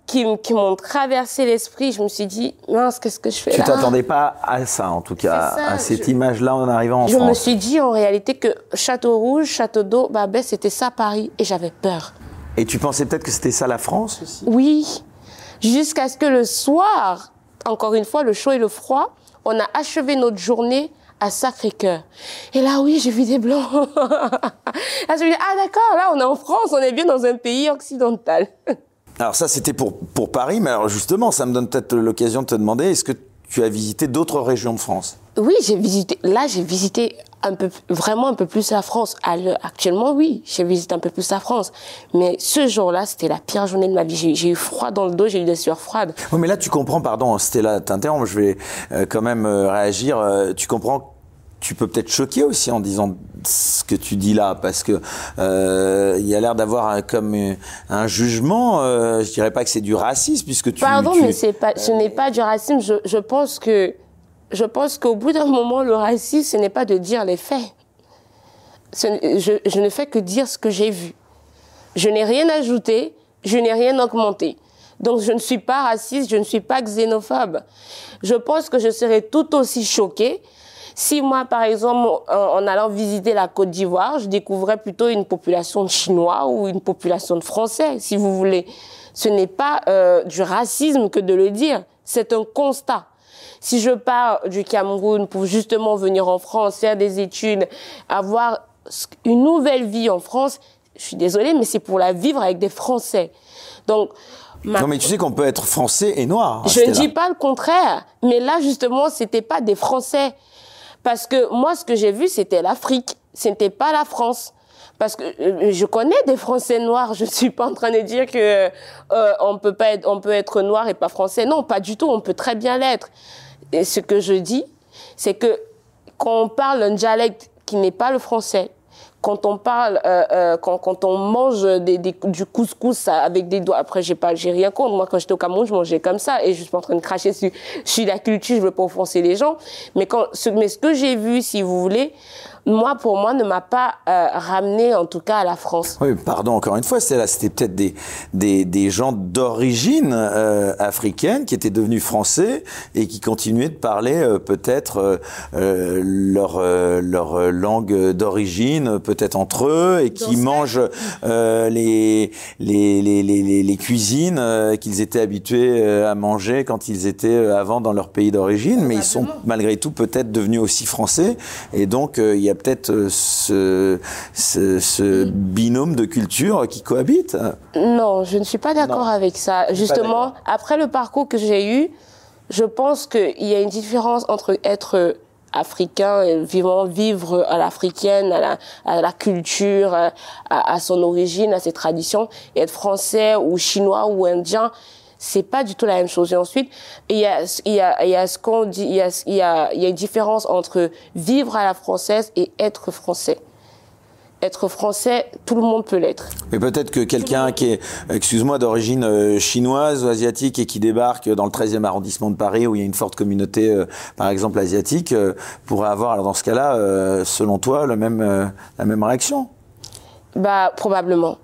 qui, qui m'ont traversé l'esprit. Je me suis dit, mince, qu'est-ce que je fais tu là? Tu t'attendais pas à ça, en tout cas, ça, à cette je- image-là en arrivant en Je France. me suis dit en réalité que Château Rouge, Château d'eau, Babet, c'était ça Paris. Et j'avais peur. Et tu pensais peut-être que c'était ça la France aussi? Oui, jusqu'à ce que le soir, encore une fois, le chaud et le froid, on a achevé notre journée à Sacré-Cœur. Et là, oui, j'ai vu des blancs. [LAUGHS] ah d'accord, là, on est en France, on est bien dans un pays occidental. [LAUGHS] Alors ça, c'était pour, pour Paris, mais alors justement, ça me donne peut-être l'occasion de te demander, est-ce que tu as visité d'autres régions de France Oui, j'ai visité, là, j'ai visité un peu, vraiment un peu plus la France. Actuellement, oui, j'ai visité un peu plus la France. Mais ce jour-là, c'était la pire journée de ma vie. J'ai j'ai eu froid dans le dos, j'ai eu des sueurs froides. Oui, mais là, tu comprends, pardon, Stella, t'interromps, je vais euh, quand même euh, réagir. Euh, tu comprends tu peux peut-être choquer aussi en disant ce que tu dis là, parce que euh, il y a l'air d'avoir comme un jugement. euh, je dirais pas que c'est du racisme, puisque tu. Pardon, tu- mais c'est pas, ce n'est pas du racisme. Je, je pense que, je pense qu'au bout d'un moment, le racisme, ce n'est pas de dire les faits. Ce je, je ne fais que dire ce que j'ai vu. Je n'ai rien ajouté, je n'ai rien augmenté. Donc je ne suis pas raciste, je ne suis pas xénophobe. Je pense que je serais tout aussi choquée si moi, par exemple, en, allant visiter la Côte d'Ivoire, je découvrais plutôt une population de Chinois ou une population de Français, si vous voulez. Ce n'est pas euh, du racisme que de le dire, c'est un constat. Si je pars du Cameroun pour justement venir en France, faire des études, avoir une nouvelle vie en France, je suis désolée, mais c'est pour la vivre avec des Français. Donc, ma- Non, mais tu sais qu'on peut être français et noir. je ne dis pas le contraire, mais là justement, c'était pas des Français, parce que moi, ce que j'ai vu, c'était l'Afrique, c'était pas la France. Parce que euh, je connais des Français noirs. Je suis pas en train de dire que euh, on peut pas être, on peut être noir et pas français. Non, pas du tout. On peut très bien l'être. Et ce que je dis, c'est que quand on parle un dialecte qui n'est pas le français, quand on parle, euh, euh, quand, on mange du couscous avec des doigts, après j'ai pas, j'ai rien contre. Moi, quand j'étais au Cameroun, je mangeais comme ça et je suis pas en train de cracher sur, sur la culture. Je veux pas offenser les gens, mais quand, mais ce que j'ai vu, si vous voulez, moi, pour moi, ne m'a pas euh, ramené, en tout cas, à la France. Oui, pardon encore une fois, c'était peut-être des, des, des gens d'origine euh, africaine qui étaient devenus français et qui continuaient de parler euh, peut-être euh, euh, leur, euh, leur langue d'origine, peut-être entre eux, et qui Dans mangent euh, les, les, les, les, les- cuisines euh, qu'ils étaient habitués euh, à manger quand ils étaient euh, avant dans leur pays d'origine, mais ils sont malgré tout peut-être devenus aussi français, et donc euh, il y a peut-être euh, ce, ce, ce binôme de culture qui cohabite. Non, je ne suis pas d'accord avec ça. Justement, après le parcours que j'ai eu, je pense qu'il y a une différence entre être africain, et vivant, vivre à l'africaine, à la, à la culture, à, à son origine, à ses traditions, et être français ou chinois ou indien. C'est pas du tout la même chose. Et ensuite, il y a, il y a, il y a ce qu'on dit, il y a, il y a, il y a une différence entre vivre à la française et être français. Être français, tout le monde peut l'être. Mais peut-être que quelqu'un qui est, excuse-moi, d'origine euh, chinoise ou asiatique et qui débarque dans le 13e arrondissement de Paris où il y a une forte communauté, euh, par exemple asiatique, euh, pourrait avoir, alors dans ce cas-là, selon toi, le même, la même réaction? Bah, probablement.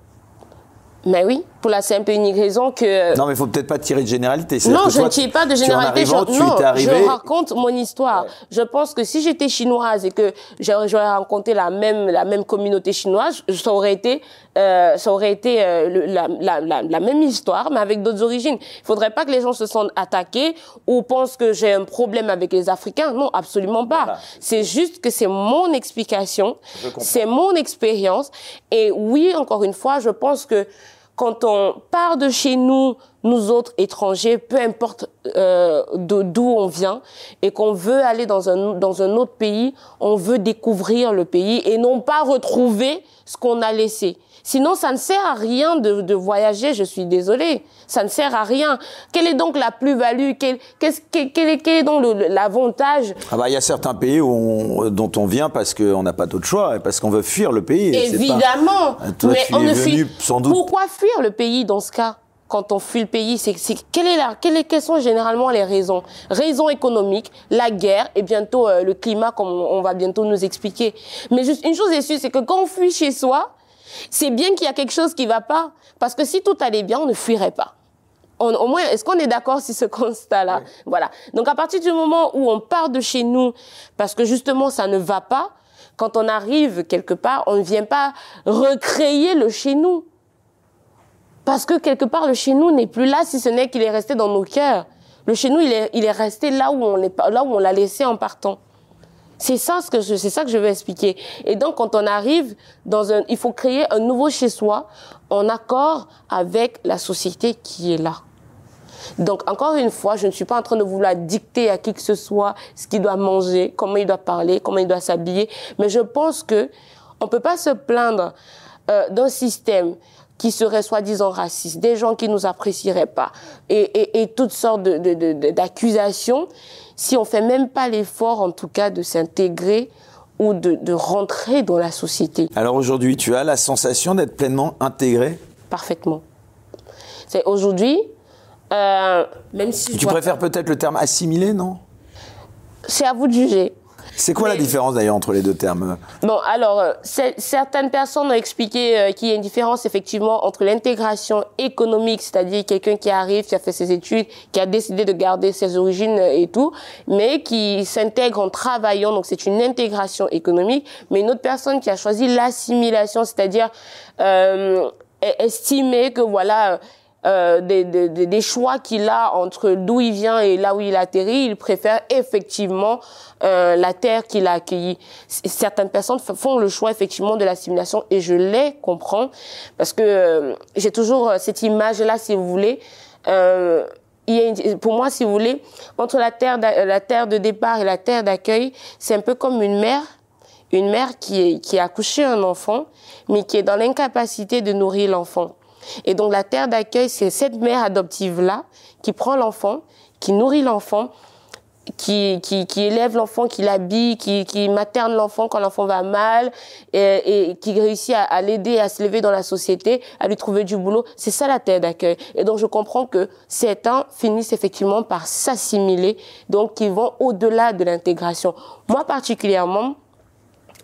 Mais oui, pour la simple et unique raison que... Non, mais il faut peut-être pas tirer de généralité. Non, je ne tire pas de tu- en généralité. arrivant, je, tu non, arrivé. je raconte mon histoire. Je pense que si j'étais chinoise et que j'aurais rencontré la même la même communauté chinoise, ça aurait été euh, ça aurait été euh, le- la, la, la, la même histoire, mais avec d'autres origines. Il faudrait pas que les gens se sentent attaqués ou pensent que j'ai un problème avec les Africains. Non, absolument pas. Voilà. C'est juste que c'est mon explication, c'est mon expérience. Et oui, encore une fois, je pense que quand on part de chez nous, nous autres étrangers, peu importe euh, d'où on vient, et qu'on veut aller dans un, dans un autre pays, on veut découvrir le pays et non pas retrouver ce qu'on a laissé. Sinon, ça ne sert à rien de, de voyager, je suis désolée. Ça ne sert à rien. Quelle est donc la plus-value? Quel, qu'est-ce- quel, quel est, quel est donc l'avantage? Ah bah, il y a certains pays où on- dont on vient parce qu'on n'a pas d'autre choix et parce qu'on veut fuir le pays. pas- Évidemment. Toi, mais tu on es ne venu fuit- sans doute- Pourquoi fuir le pays dans ce cas quand on fuit le pays, c'est quelle est la, quelle est, quelles sont généralement les raisons? Raisons économiques, la guerre et bientôt euh, le climat, comme on va bientôt nous expliquer. Mais juste une chose est sûre, c'est que quand on fuit chez soi, c'est bien qu'il y a quelque chose qui va pas, parce que si tout allait bien, on ne fuirait pas. On, au moins, est-ce qu'on est, d'accord sur ce constat-là? Voilà. Donc à partir du moment où on part de chez nous, parce que justement ça ne va pas, quand on arrive quelque part, on ne vient pas recréer le chez nous. Parce que quelque part, le chez nous n'est plus là, si ce n'est qu'il est resté dans nos cœurs. Le chez nous, il est, il est resté là où on là où on l'a laissé en partant. C'est ça ce que c'est ça que je veux expliquer. Et donc, quand on arrive dans un, il faut créer un nouveau chez soi en accord avec la société qui est là. Donc, encore une fois, je ne suis pas en train de vouloir dicter à qui que ce soit ce qu'il doit manger, comment il doit parler, comment il doit s'habiller, mais je pense que on peut pas se plaindre euh, d'un système qui seraient soi-disant racistes, des gens qui nous apprécieraient pas, et, et, et toutes sortes d'accusations, de, de, si on fait même pas l'effort, en tout cas, de s'intégrer ou de, de rentrer dans la société. Alors aujourd'hui, tu as la sensation d'être pleinement intégré? Parfaitement. C'est aujourd'hui, euh, même si tu préfères peut-être le terme assimilé, non? C'est à vous de juger. C'est quoi la différence d'ailleurs entre les deux termes Bon, alors, euh, certaines personnes ont expliqué euh, qu'il y a une différence effectivement entre l'intégration économique, c'est-à-dire quelqu'un qui arrive, qui a fait ses études, qui a décidé de garder ses origines euh, et tout, mais qui s'intègre en travaillant, donc c'est une intégration économique, mais une autre personne qui a choisi l'assimilation, c'est-à-dire euh, estimer que voilà euh, des, des, des, choix qu'il a entre d'où il vient et là où il atterrit, il préfère effectivement euh, la terre qu'il a accueillie. Certaines personnes font le choix effectivement de l'assimilation et je les comprends parce que euh, j'ai toujours euh, cette image-là, si vous voulez. Pour moi, si vous voulez, entre la terre, la de départ et la terre d'accueil, c'est un peu comme une mère une mère qui, qui a accouché un enfant, mais qui est dans l'incapacité de nourrir l'enfant. Et donc la terre d'accueil, c'est cette mère adoptive-là qui prend l'enfant, qui nourrit l'enfant, qui, qui, qui élève l'enfant, qui l'habille, qui, qui materne l'enfant quand l'enfant va mal et, et qui réussit à, à l'aider à se lever dans la société, à lui trouver du boulot. C'est ça la terre d'accueil. Et donc je comprends que certains finissent effectivement par s'assimiler, donc qui vont au-delà de l'intégration. Moi particulièrement,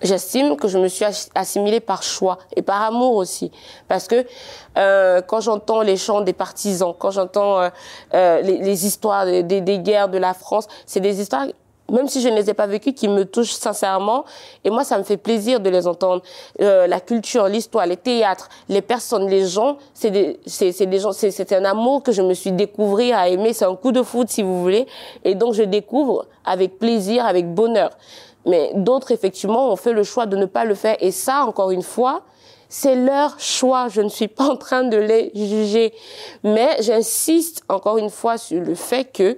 J'estime que je me suis assimilée par choix et par amour aussi, parce que euh, quand j'entends les chants des partisans, quand j'entends euh, euh, les, histoires des, guerres de la France, c'est des histoires, même si je ne les ai pas vécues, qui me touchent sincèrement. Et moi, ça me fait plaisir de les entendre. Euh, la culture, l'histoire, les théâtres, les personnes, les gens, c'est des, c'est, des gens, c'est, un amour que je me suis découvert à aimer. C'est un coup de foot, si vous voulez. Et donc, je découvre avec plaisir, avec bonheur. Mais d'autres, effectivement, ont fait le choix de ne pas le faire. Et ça, encore une fois, c'est leur choix. Je ne suis [LAUGHS] pas en train de les juger. Mais j'insiste encore une fois sur le fait que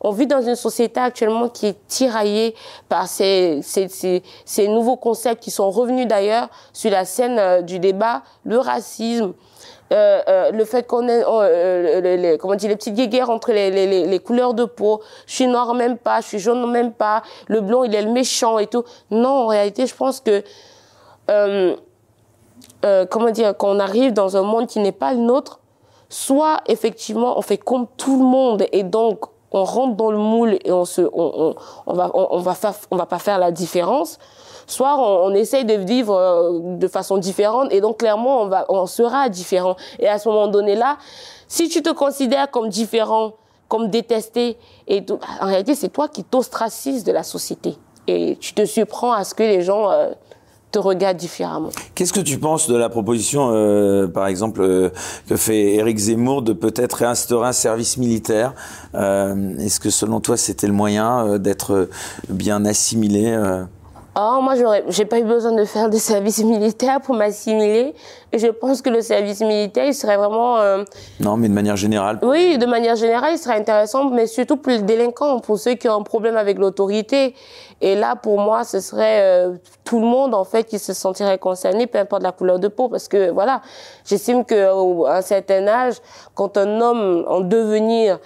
on vit dans une société actuellement qui est tiraillée par ces, nouveaux concepts qui sont revenus d'ailleurs sur la scène euh, du débat, le racisme, euh, euh, le fait qu'on ait, euh, les, comment dire, les petites guéguerres entre les, les, couleurs de peau. Je suis noire même pas, je suis jaune même pas. Le blond, il est le méchant et tout. Non, en réalité, je pense que, comment dire, qu'on arrive dans un monde qui n'est pas le nôtre, soit effectivement on fait comme tout le monde et donc on rentre dans le moule et on se, on, va, on, va on va pas faire la différence soit on, essaye de vivre euh, de façon différente et donc clairement on sera différent. Et à ce moment donné là si tu te considères comme différent comme détesté et tout, en réalité c'est toi qui t'ostracises de la société et tu te surprends à ce que les gens euh, te regardent différemment. Qu'est-ce que tu penses de la proposition, euh, par exemple, que fait Éric Zemmour de peut-être réinstaurer un service militaire? Est-ce que selon toi, c'était le moyen d'être bien assimilé Oh, moi, j'aurais, j'ai pas eu besoin de faire de [LAUGHS] service militaire pour m'assimiler. Et je pense que le service militaire, il serait vraiment... Euh... Non, mais de manière générale. Oui, de manière générale, il serait intéressant, mais surtout pour les délinquants, pour ceux qui ont un problème avec l'autorité. Et là, pour moi, ce serait euh, tout le monde, en fait, qui se sentirait concerné, peu importe la couleur de peau. Parce que, voilà, j'estime qu'à un certain âge, quand un homme en devenir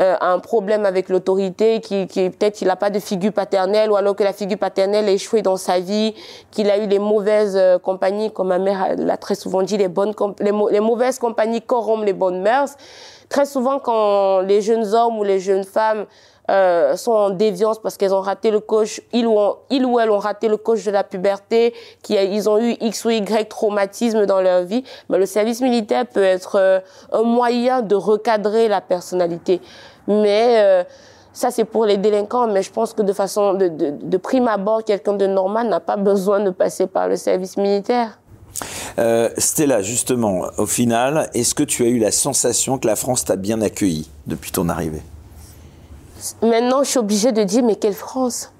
euh, un problème avec l'autorité, qui, qui peut-être il n'a pas de figure paternelle, ou alors que la figure paternelle a échoué dans sa vie, qu'il a eu les mauvaises euh, compagnies, comme ma mère l'a très souvent dit, les, bonnes les, les mauvaises compagnies corrompent les bonnes mœurs. Très souvent, quand les jeunes hommes ou les jeunes femmes euh, sont en déviance parce qu'elles ont raté le coche, ils ou, elles ont raté le coche de la puberté, qui ils ont eu X ou Y traumatisme dans leur vie, mais le service militaire peut être euh, un moyen de recadrer la personnalité. Mais euh, ça, c'est pour les délinquants, mais je pense que de façon, de, de, de prime abord, quelqu'un de normal n'a pas besoin de passer par le service militaire. Euh, Stella, justement, au final, est-ce que tu as eu la sensation que la France t'a bien accueilli depuis ton arrivée? Maintenant, je suis obligée de dire, mais quelle France?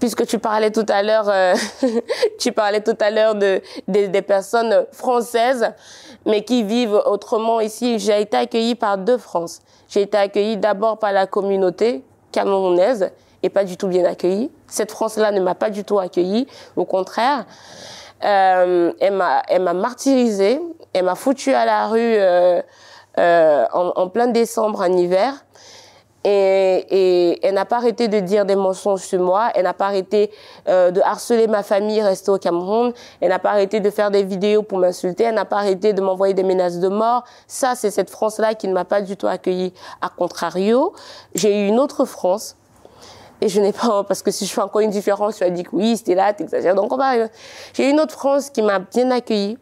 Puisque tu parlais tout à l'heure, euh, [LAUGHS] tu parlais tout à l'heure de, des personnes françaises, mais qui vivent autrement ici. J'ai été accueillie par deux France. J'ai été accueillie d'abord par la communauté camerounaise et pas du tout bien accueillie. Cette France-là ne m'a pas du tout accueillie, au contraire. Euh, elle m'a, elle m'a martyrisée, elle m'a foutu à la rue euh, euh, en, en, plein décembre, en hiver. Et, elle n'a pas arrêté de dire des mensonges sur moi. Elle n'a pas arrêté euh, de harceler ma famille restée au Cameroun. Elle n'a pas arrêté de faire des vidéos pour m'insulter. Elle n'a pas arrêté de m'envoyer des menaces de mort. Ça, c'est cette France-là qui ne m'a pas du tout accueillie. A contrario, j'ai eu une autre France et je n'ai pas, [LAUGHS] parce que si je fais encore une différence, tu as dit que oui, c'était là, t'exagères. Donc, on va, j'ai une autre France qui m'a bien accueillie,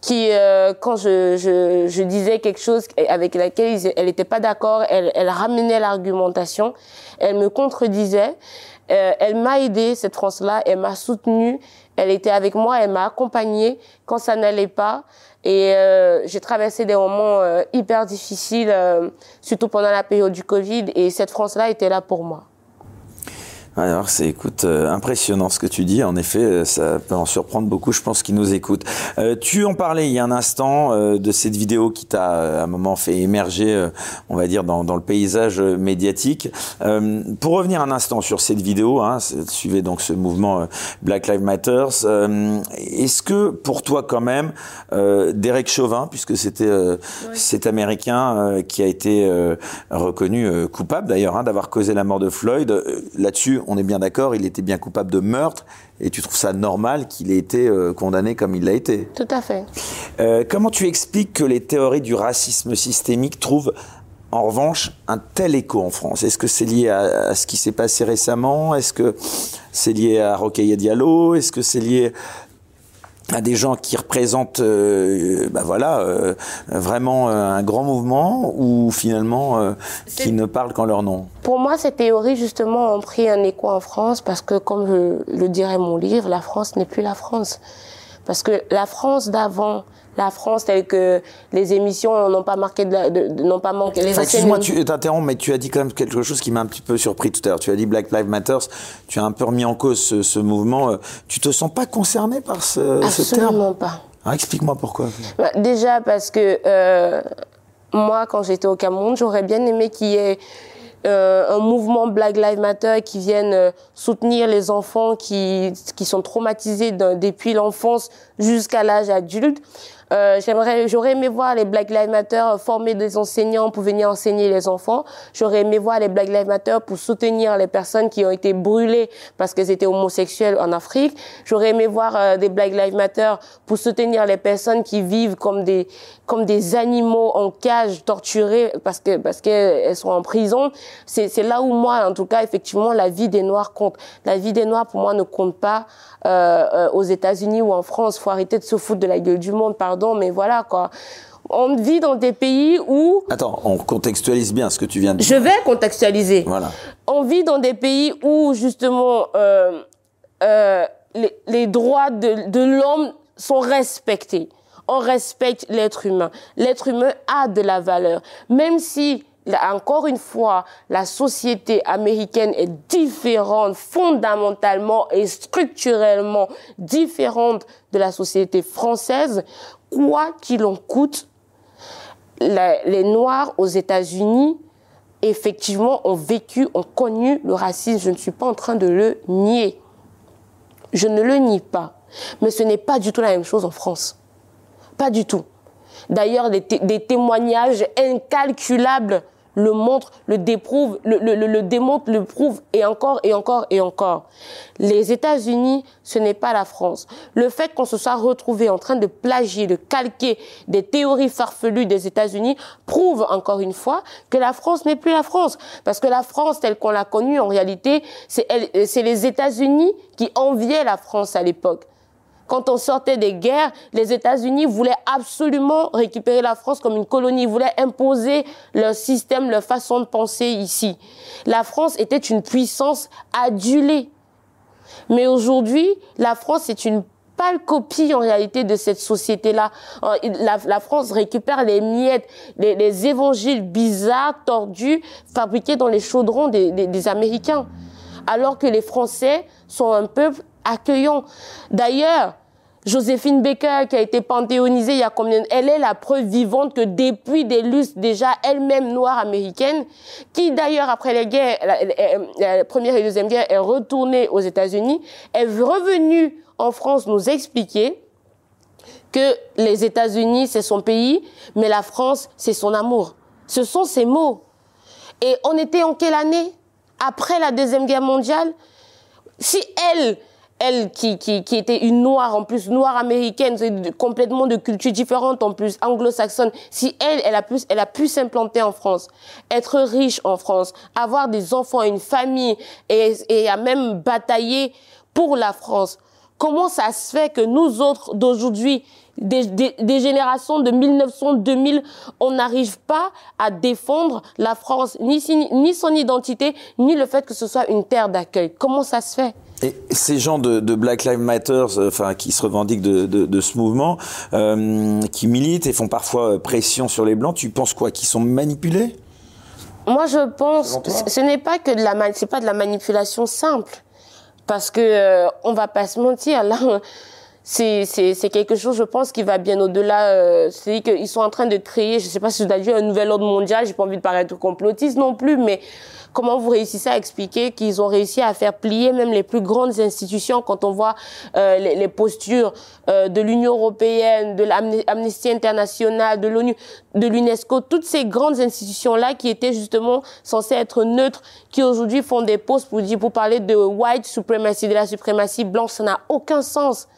qui, euh, quand je, je, je, disais quelque chose avec laquelle elle n'était pas d'accord, elle, elle ramenait l'argumentation, elle me contredisait, euh, elle m'a aidé cette France-là, elle m'a soutenue, elle était avec moi, elle m'a accompagnée quand ça n'allait pas. Et euh, j'ai traversé des moments euh, hyper difficiles, euh, surtout pendant la période du Covid, et cette France-là était là pour moi. Alors, c'est, écoute, euh, impressionnant ce que tu dis. En effet, euh, ça peut en surprendre beaucoup, je pense, qui nous écoutent. Euh, tu en parlais il y a un instant euh, de cette vidéo qui t'a, à un moment, fait émerger, euh, on va dire, dans, dans le paysage médiatique. pour revenir un instant sur cette vidéo, hein, suivez donc ce mouvement Black Lives Matter. est-ce que, pour toi, quand même, Derek Chauvin, puisque c'était oui. cet Américain qui a été reconnu coupable, d'ailleurs, hein, d'avoir causé la mort de Floyd, là-dessus, on est bien d'accord, il était bien coupable de meurtre, et tu trouves ça normal qu'il ait été euh, condamné comme il l'a été. Tout à fait. Euh, comment tu expliques que les théories du racisme systémique trouvent en revanche un tel écho en France? Est-ce que c'est lié à, à, ce qui s'est passé récemment? Est-ce que c'est lié à Rokhaya Diallo? Est-ce que c'est lié à des gens qui représentent euh, bah voilà euh, vraiment euh, un grand mouvement ou finalement euh, qui ne parlent qu'en leur nom? Pour moi, ces théories justement ont pris un écho en France parce que comme je le dirait mon livre, la France n'est plus la France. Parce que la France d'avant, la France telle que les émissions n'ont pas marqué n'ont pas manqué les Excuse-moi, tu t'interromps, mais tu as dit quand même quelque chose qui m'a un petit peu surpris tout à l'heure. Tu as dit Black Lives Matter, tu as un peu remis en cause ce, ce mouvement. Tu te sens pas concerné par ce, Absolument ce terme? Absolument pas. Ah, explique-moi pourquoi. Bah, déjà parce que euh, moi, quand j'étais au Cameroun, j'aurais bien aimé qu'il y ait euh, un mouvement Black Lives Matter qui vienne euh, soutenir les enfants qui, qui sont traumatisés de, depuis l'enfance jusqu'à l'âge adulte. Euh, j'aimerais, j'aurais aimé voir les Black Lives Matter former des enseignants pour venir enseigner les enfants. J'aurais aimé voir les Black Lives Matter pour soutenir les personnes qui ont été brûlées parce qu'elles étaient homosexuelles en Afrique. J'aurais aimé voir euh, des Black Lives Matter pour soutenir les personnes qui vivent comme des comme des animaux en cage, torturés parce que parce qu'elles sont en prison. C'est c'est là où moi, en tout cas, effectivement, la vie des Noirs compte. La vie des Noirs pour moi ne compte pas euh, euh, aux États-Unis ou en France. Faut arrêter de se foutre de la gueule du monde, pardon mais voilà quoi. On vit dans des pays où... Attends, on contextualise bien ce que tu viens de dire. Je vais contextualiser. Voilà. On vit dans des pays où justement euh, euh, les, les, droits de, de l'homme sont respectés. On respecte l'être humain. L'être humain a de la valeur. Même si encore une fois, la société américaine est différente, fondamentalement et structurellement différente de la société française quoi qu'il en coûte, les Noirs aux États-Unis, effectivement, ont vécu, ont connu le racisme. Je ne suis pas en train de le nier. Je ne le nie pas. Mais ce n'est pas du tout la même chose en France. Pas du tout. D'ailleurs, des, témoignages incalculables le montre, le déprouve, le, démontre, le prouve, et encore, et encore, et encore. Les États-Unis, ce n'est pas la France. Le fait qu'on se soit retrouvé en train de plagier, de calquer des théories farfelues des États-Unis prouve encore une fois que la France n'est plus la France. Parce que la France, telle qu'on l'a connue, en réalité, c'est les États-Unis qui enviaient la France à l'époque quand on sortait des guerres, les États-Unis voulaient absolument récupérer la France comme une colonie, ils voulaient imposer leur système, leur façon de penser ici. La France était une puissance adulée. Mais aujourd'hui, la France est une pâle copie en réalité de cette société-là. La, France récupère les miettes, les, évangiles bizarres, tordus, fabriqués dans les chaudrons des Américains. Alors que les Français sont un peuple accueillant. D'ailleurs, Joséphine Baker, qui a été panthéonisée il y a combien Elle est la preuve vivante que depuis des lustres déjà, elle-même noire américaine, qui d'ailleurs après les guerres, la, première et deuxième guerre, est retournée aux États-Unis, est revenue en France nous expliquer que les États-Unis, c'est son pays, mais la France, c'est son amour. Ce sont ses mots. Et on était en quelle année? Après la Deuxième Guerre mondiale? Si elle, elle qui, qui, était une noire, en plus noire américaine, complètement de culture différente, en plus anglo-saxonne, si elle, elle a pu, elle a pu s'implanter en France, être riche en France, avoir des enfants, une famille, et, et a même bataillé pour la France, comment ça se fait que nous autres d'aujourd'hui, des, des, des, générations de 1900-2000, on n'arrive pas à défendre la France, ni, ni son identité, ni le fait que ce soit une terre d'accueil? Comment ça se fait? Et ces gens de, de Black Lives Matter, euh, enfin qui se revendiquent de, de, de ce mouvement, euh, qui militent et font parfois euh, pression sur les blancs, tu penses quoi Qu'ils sont manipulés? Moi, je pense, ce n'est pas que de la, c'est pas de la manipulation simple, parce que euh, on va pas se mentir là. C'est, c'est quelque chose, je pense, qui va bien au-delà. Euh, c'est qu'ils sont en train de créer, je sais pas si vous avez dit un nouvel ordre mondial. J'ai pas envie de paraître complotiste non plus, mais Comment vous réussissez à expliquer qu'ils ont réussi à faire plier même les plus grandes institutions quand on voit euh, les, les, postures euh, de l'Union européenne, de l'Amnesty International, de l'ONU, de l'UNESCO, toutes ces grandes institutions-là qui étaient justement censées être neutres, qui aujourd'hui font des postes pour dire, pour parler de white supremacy, de la suprématie blanche, ça n'a aucun sens.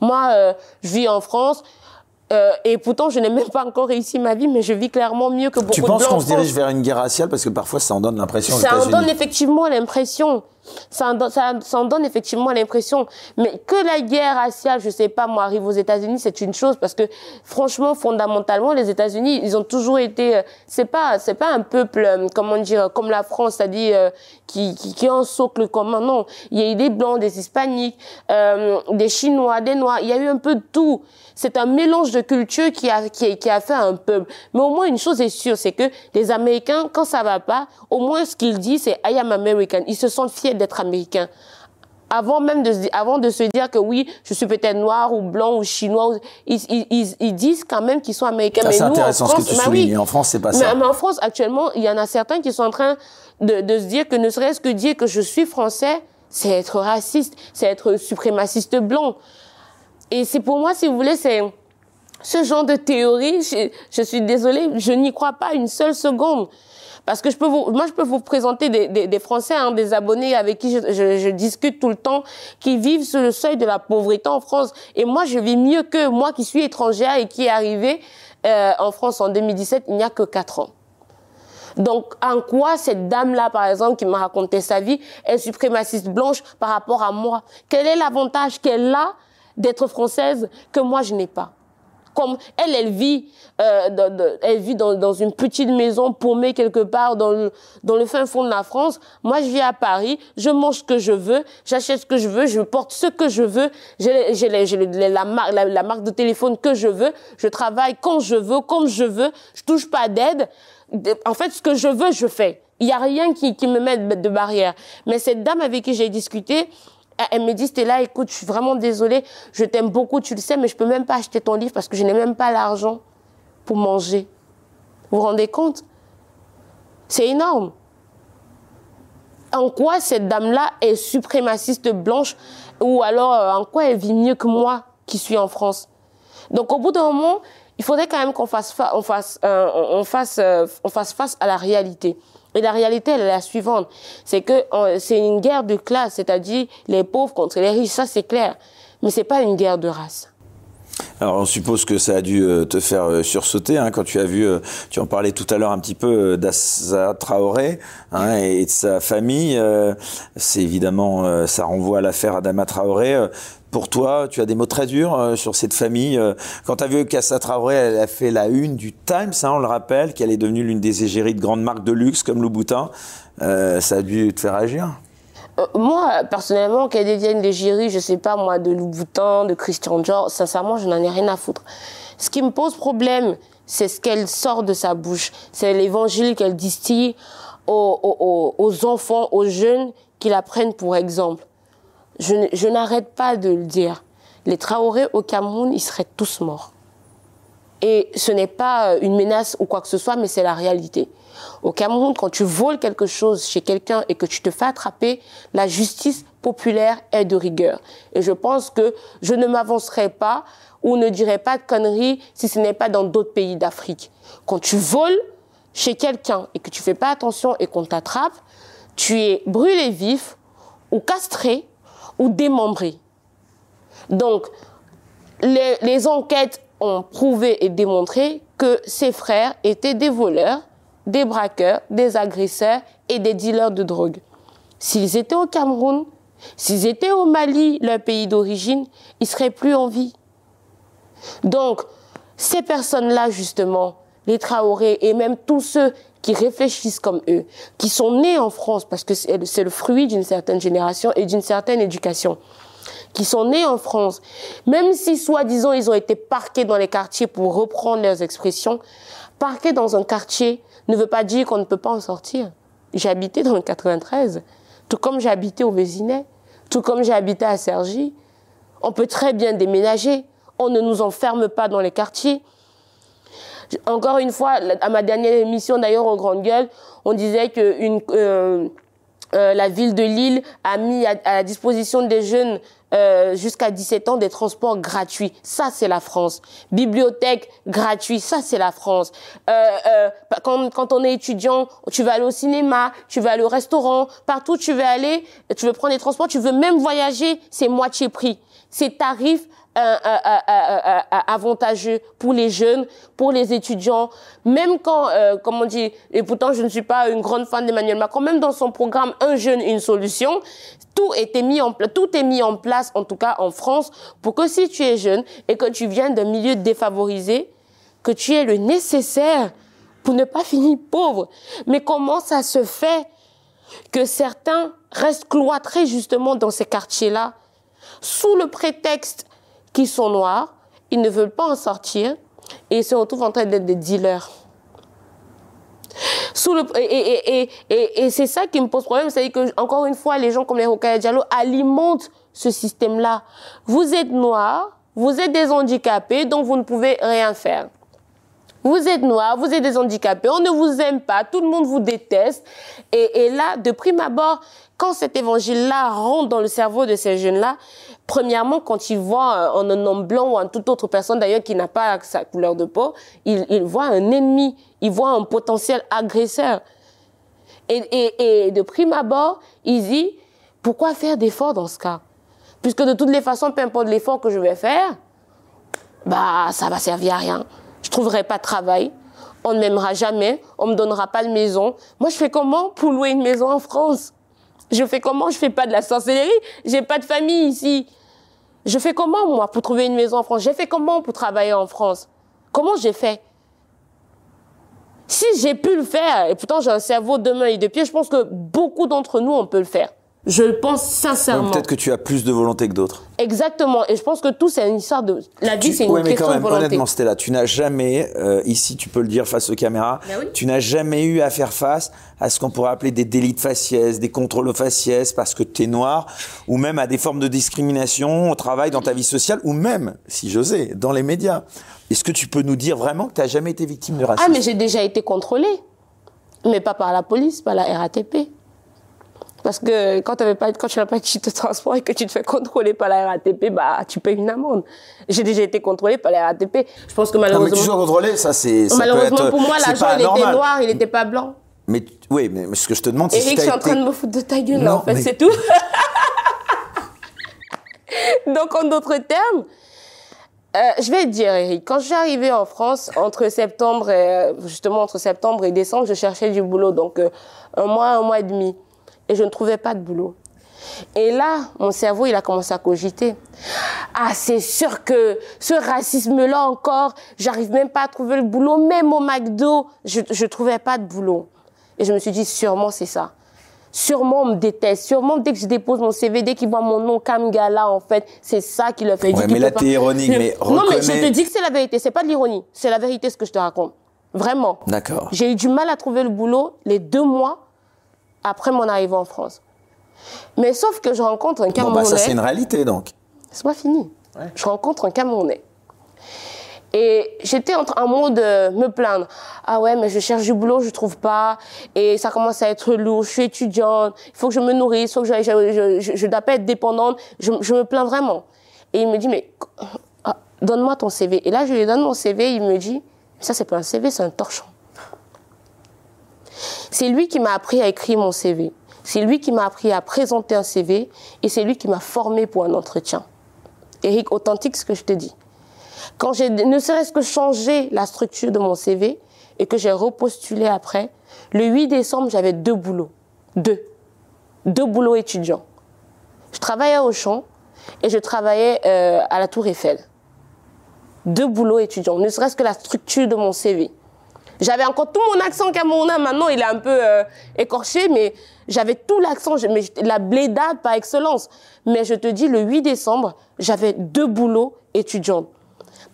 Moi, euh, je vis en France. Euh, et pourtant, je n'ai même pas encore réussi ma vie, mais je vis clairement mieux que beaucoup de Tu penses qu'on se dirige vers une guerre raciale? Parce que parfois ça en donne l'impression. Ça en donne effectivement l'impression. Ça en, donne, ça, en donne effectivement l'impression. Mais que la guerre raciale, je sais pas, moi, arrive aux États-Unis, c'est une chose parce que franchement, fondamentalement, les États-Unis, ils ont toujours été. Euh, c'est pas, c'est pas un peuple, euh, comment dire, comme la France, c'est-à-dire qui, qui, qui un socle commun. Non, il y a eu des blancs, des hispaniques, euh, des chinois, des noirs. Il y a eu un peu de tout c'est un mélange de culture qui a, qui, qui a fait un peuple. Mais au moins, une chose est sûre, c'est que les Américains, quand ça va pas, au moins ce qu'ils disent, c'est I am American. Ils se sentent fiers d'être Américains avant même de avant de se dire que oui, je suis peut-être noir ou blanc ou chinois, ils, ils, ils disent quand même qu'ils sont américains. c'est intéressant ce que tu bah soulignes. En France, c'est pas ça. Mais en France, actuellement, il y en a certains qui sont en train de, de se dire que ne serait-ce que dire que je suis français, c'est être raciste, c'est être suprémaciste blanc. Et c'est pour moi, si vous voulez, c'est ce genre de théorie. Je, suis désolée, je n'y crois pas une seule seconde. Parce que je peux moi, je peux vous présenter des, Français, hein, des abonnés avec qui je, discute tout le temps, qui vivent sur le seuil de la pauvreté en France. Et moi, je vis mieux que moi qui suis étrangère et qui est arrivée euh, en France en 2017, il n'y a que quatre ans. Donc, en quoi cette dame-là, par exemple, qui m'a raconté sa vie, est suprémaciste blanche par rapport à moi? Quel est l'avantage qu'elle a d'être française que moi je n'ai pas. Comme elle, elle vit, euh, elle vit dans, une petite maison paumée quelque part dans le, dans le fin fond de la France. Moi, je vis à Paris, je mange ce que je veux, j'achète ce que je veux, je porte ce que je veux, j'ai, la, la, la, marque de téléphone que je veux, je travaille quand je veux, comme je veux, je touche pas d'aide. En fait, ce que je veux, je fais. Il y a rien qui, qui me met de barrière. Mais cette dame avec qui j'ai discuté, elle me dit, Stella, écoute, je suis vraiment désolée, je t'aime beaucoup, tu le sais, mais je peux même pas acheter ton livre parce que je n'ai même pas l'argent pour manger. Vous vous rendez compte? C'est énorme. En quoi cette dame-là est suprémaciste blanche ou alors euh, en quoi elle vit mieux que moi qui suis en France? Donc au bout d'un moment, il faudrait quand même qu'on fasse, on fasse, euh, euh, on fasse face à la réalité. Et la réalité, elle est la suivante. C'est que euh, c'est une guerre de classe, c'est-à-dire les pauvres contre les riches, ça c'est clair. Mais c'est pas une guerre de race. Alors on suppose que ça a dû euh, te faire euh, sursauter hein, quand tu as vu, tu en parlais tout à l'heure un petit peu d'Assa Traoré hein, et de sa famille. C'est évidemment, ça renvoie à l'affaire Adama Traoré. Pour toi, tu as des mots très durs sur cette famille. Quand tu as vu qu'Assa Traoré, elle a fait la une du Times, hein, on le rappelle, qu'elle est devenue l'une des égéries de grandes marques de luxe comme Louboutin, ça a dû te faire agir euh, moi, personnellement, qu'elle devienne des je sais pas moi, de Louboutin, de Christian Dior, sincèrement, je n'en ai rien à foutre. Ce qui me pose problème, c'est ce qu'elle sort de sa bouche. C'est l'évangile qu'elle distille aux, aux, enfants, aux jeunes qui la prennent pour exemple. Je, n'arrête pas de le dire. Les Traoré au Cameroun, ils seraient tous morts. Et ce n'est pas une menace ou quoi que ce soit, mais c'est la réalité. Au Cameroun, quand tu voles quelque chose chez quelqu'un et que tu te fais attraper, la justice populaire est de rigueur. Et je pense que je ne m'avancerai pas ou ne dirai pas de conneries si ce n'est pas dans d'autres pays d'Afrique. Quand tu voles chez quelqu'un et que tu fais pas attention et qu'on t'attrape, tu es brûlé vif ou castré ou démembré. Donc, les, les enquêtes ont prouvé et démontré que ses frères étaient des voleurs des braqueurs, des agresseurs et des dealers de drogue. S'ils étaient au Cameroun, s'ils étaient au Mali, leur pays d'origine, ils seraient plus en vie. Donc, ces personnes-là, justement, les Traoré et même tous ceux qui réfléchissent comme eux, qui sont nés en France parce que c'est le fruit d'une certaine génération et d'une certaine éducation, qui sont nés en France, même si soi-disant ils ont été parqués dans les quartiers pour reprendre leurs expressions, parqués dans un quartier ne veut pas dire qu'on ne peut pas en sortir. J'ai habité dans le 93, tout comme j'ai habité au Vésinet, tout comme j'ai habité à Sergy. On peut très bien déménager. On ne nous enferme pas dans les quartiers. Encore une fois, à ma dernière émission d'ailleurs au Grande Gueule, on disait que une, euh, euh, la ville de Lille a mis à, la disposition des jeunes euh, jusqu'à 17 ans des transports gratuits. Ça, c'est la France. Bibliothèque gratuite, ça, c'est la France. Euh, quand, quand on est étudiant, tu vas aller au cinéma, tu vas aller au restaurant, partout tu veux aller, tu veux prendre des transports, tu veux même voyager, c'est moitié prix. C'est tarif avantageux pour les jeunes, pour les étudiants, même quand, euh, comme on dit, et pourtant je ne suis pas une grande fan d'Emmanuel Macron, même dans son programme Un jeune, une solution, tout était mis en tout est mis en place, en tout cas en France, pour que si tu es jeune et que tu viens d'un milieu défavorisé, que tu aies le nécessaire pour ne pas finir pauvre. Mais comment ça se fait que certains restent cloîtrés justement dans ces quartiers-là, sous le prétexte qui sont noirs, ils ne veulent pas en sortir et ils se retrouvent en train d'être des dealers. Sous le, et, et, c'est ça qui me pose problème, c'est que encore une fois, les gens comme les Rokaya Diallo alimentent ce système-là. Vous êtes noirs, vous êtes des handicapés, donc vous ne pouvez rien faire. Vous êtes noir, vous êtes des handicapés, on ne vous aime pas, tout le monde vous déteste. Et là, de prime abord, quand cet évangile-là rentre dans le cerveau de ces jeunes-là, premièrement, quand ils voient en un homme blanc ou en toute autre personne d'ailleurs qui n'a pas sa couleur de peau, ils, ils voient un ennemi, ils voient un potentiel agresseur. Et de prime abord, ils disent, pourquoi faire d'efforts dans ce cas? Puisque de toutes les façons, peu importe l'effort que je vais faire, bah ça va servir à rien. Je trouverai pas de travail, on ne m'aimera jamais, on me donnera pas de maison. Moi, je fais comment pour louer une maison en France? Je fais comment? Je fais pas de la sorcellerie, j'ai pas de famille ici. Je fais comment moi pour trouver une maison en France? J'ai fait comment pour travailler en France? Comment j'ai fait? Si j'ai pu le faire, et pourtant j'ai un cerveau de main et de pied, je pense que beaucoup d'entre nous on peut le faire. Je le pense sincèrement. Peut-être que tu as plus de volonté que d'autres. Exactement. Et je pense que tout, c'est une histoire de. La vie, c'est une ouais, mais question quand même, de volonté. Honnêtement, Stella, tu n'as jamais, euh, ici, tu peux le dire face aux caméras, Ben oui. tu n'as jamais eu à faire face à ce qu'on pourrait appeler des délits de faciès, des contrôles aux faciès parce que tu es noir, ou même à des formes de discrimination au travail, dans ta vie sociale, ou même, si j'osais, dans les médias. Est-ce que tu peux nous dire vraiment que tu n'as jamais été victime de racisme Ah, mais j'ai déjà été contrôlée. Mais pas par la police, par la RATP. Parce que quand, avais pas, quand tu n'as pas de titre de transport et que tu te fais contrôler par la RATP, bah, tu payes une amende. J'ai déjà été contrôlé par la RATP. Je pense que malheureusement. Non, mais tu sois contrôlé, ça c'est. Malheureusement peut être, pour moi, l'agent, il était noir, il n'était pas blanc. Mais oui, mais ce que je te demande, c'est si Eric, je suis en train de me foutre de ta gueule, là, en fait, c'est tout. [LAUGHS] Donc, en d'autres termes, euh, je vais te dire, Eric, quand je suis arrivée en France, entre septembre et, justement, entre septembre et décembre, je cherchais du boulot. Donc, euh, un mois, un mois et demi. Et je ne trouvais pas de boulot. Et là, mon cerveau, il a commencé à cogiter. Ah, c'est sûr que ce racisme-là encore, j'arrive même pas à trouver le boulot. Même au McDo, je ne trouvais pas de boulot. Et je me suis dit, sûrement c'est ça. Sûrement on me déteste. Sûrement dès que je dépose mon CV, dès qu'il voit mon nom Kamgala, en fait, c'est ça qui le fait. Ouais, mais là, t'es ironique, mais Non, mais je te dis que c'est la vérité. C'est pas de l'ironie. C'est la vérité ce que je te raconte. Vraiment. D'accord. J'ai eu du mal à trouver le boulot les deux mois après mon arrivée en France. Mais sauf que je rencontre un Camerounais. Bon, bah ça, c'est une réalité, donc. C'est pas fini. Je rencontre un Camerounais. Et j'étais en train de me plaindre. Ah ouais, mais je cherche du boulot, je trouve pas. Et ça commence à être lourd. Je suis étudiante. Il faut que je me nourrisse. Il faut que je, je, je, je dois pas être dépendante. Je, je, me plains vraiment. Et il me dit, mais ah, donne-moi ton CV. Et là, je lui donne mon CV. Il me dit, ça, c'est pas un CV, c'est un torchon. C'est lui qui m'a appris à écrire mon CV. C'est lui qui m'a appris à présenter un CV. Et c'est lui qui m'a formé pour un entretien. Eric, authentique ce que je te dis. Quand j'ai ne serait-ce que changé la structure de mon CV et que j'ai repostulé après, le 8 décembre, j'avais deux boulots. Deux. Deux boulots étudiants. Je travaillais au champ et je travaillais euh, à la Tour Eiffel. Deux boulots étudiants, ne serait-ce que la structure de mon CV. J'avais encore tout mon accent camerounais, maintenant il est un peu euh, écorché, mais j'avais tout l'accent, la blédade par excellence. Mais je te dis, le 8 décembre, j'avais deux boulots étudiants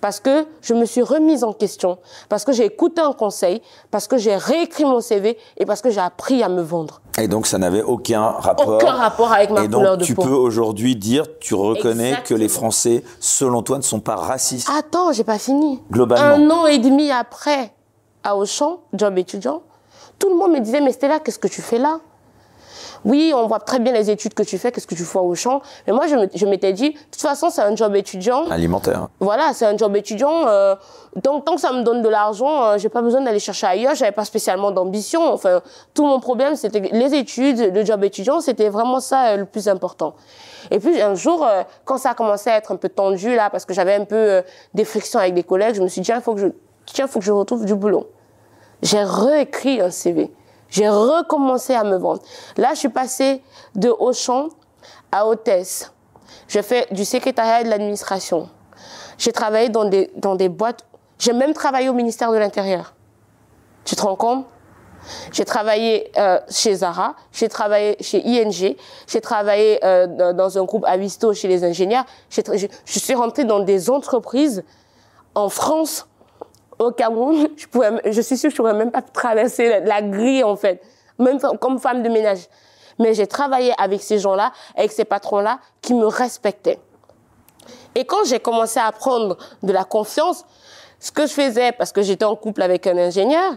parce que je me suis remise en question, parce que j'ai écouté un conseil, parce que j'ai réécrit mon CV et parce que j'ai appris à me vendre. Et donc ça n'avait aucun rapport. Aucun rapport avec ma couleur de peau. Tu peux aujourd'hui dire, tu reconnais que les Français, selon toi, ne sont pas racistes? Attends, j'ai pas fini. Globalement. Un an et demi après, à Auchan, job étudiant, tout le monde me disait mais Stella, qu'est-ce que tu fais là? Oui, on voit très bien les études que tu fais, qu'est-ce que tu fais au champ. Mais moi, je m'étais dit, de toute façon, c'est un job étudiant. Alimentaire. Voilà, c'est un job étudiant. Euh, donc, tant que ça me donne de l'argent, euh, j'ai pas besoin d'aller chercher ailleurs. J'avais pas spécialement d'ambition. Enfin, tout mon problème, c'était les études, le job étudiant, c'était vraiment ça euh, le plus important. Et puis un jour, euh, quand ça a commencé à être un peu tendu là, parce que j'avais un peu des frictions avec des collègues, je me suis dit, il faut que je, tiens, faut que je retrouve du boulot. J'ai réécrit un CV. J'ai recommencé à me vendre. Là, je suis passée de Auchan à hôtesse. Je fais du secrétariat de l'administration. J'ai travaillé dans des, dans des boîtes. J'ai même travaillé au ministère de l'Intérieur. Tu te rends compte? J'ai travaillé euh, chez Zara, j'ai travaillé chez ING, j'ai travaillé euh, dans un groupe Avisto chez les ingénieurs. Je suis rentrée dans des entreprises en France au Cameroun, [LAUGHS] je, suis sûre que je pourrais même pas traverser la, grille, en fait, même comme femme de ménage. Mais j'ai travaillé avec ces gens-là, avec ces patrons-là, qui me respectaient. Et quand j'ai commencé à prendre de la confiance, ce que je faisais, parce que j'étais en couple avec un ingénieur,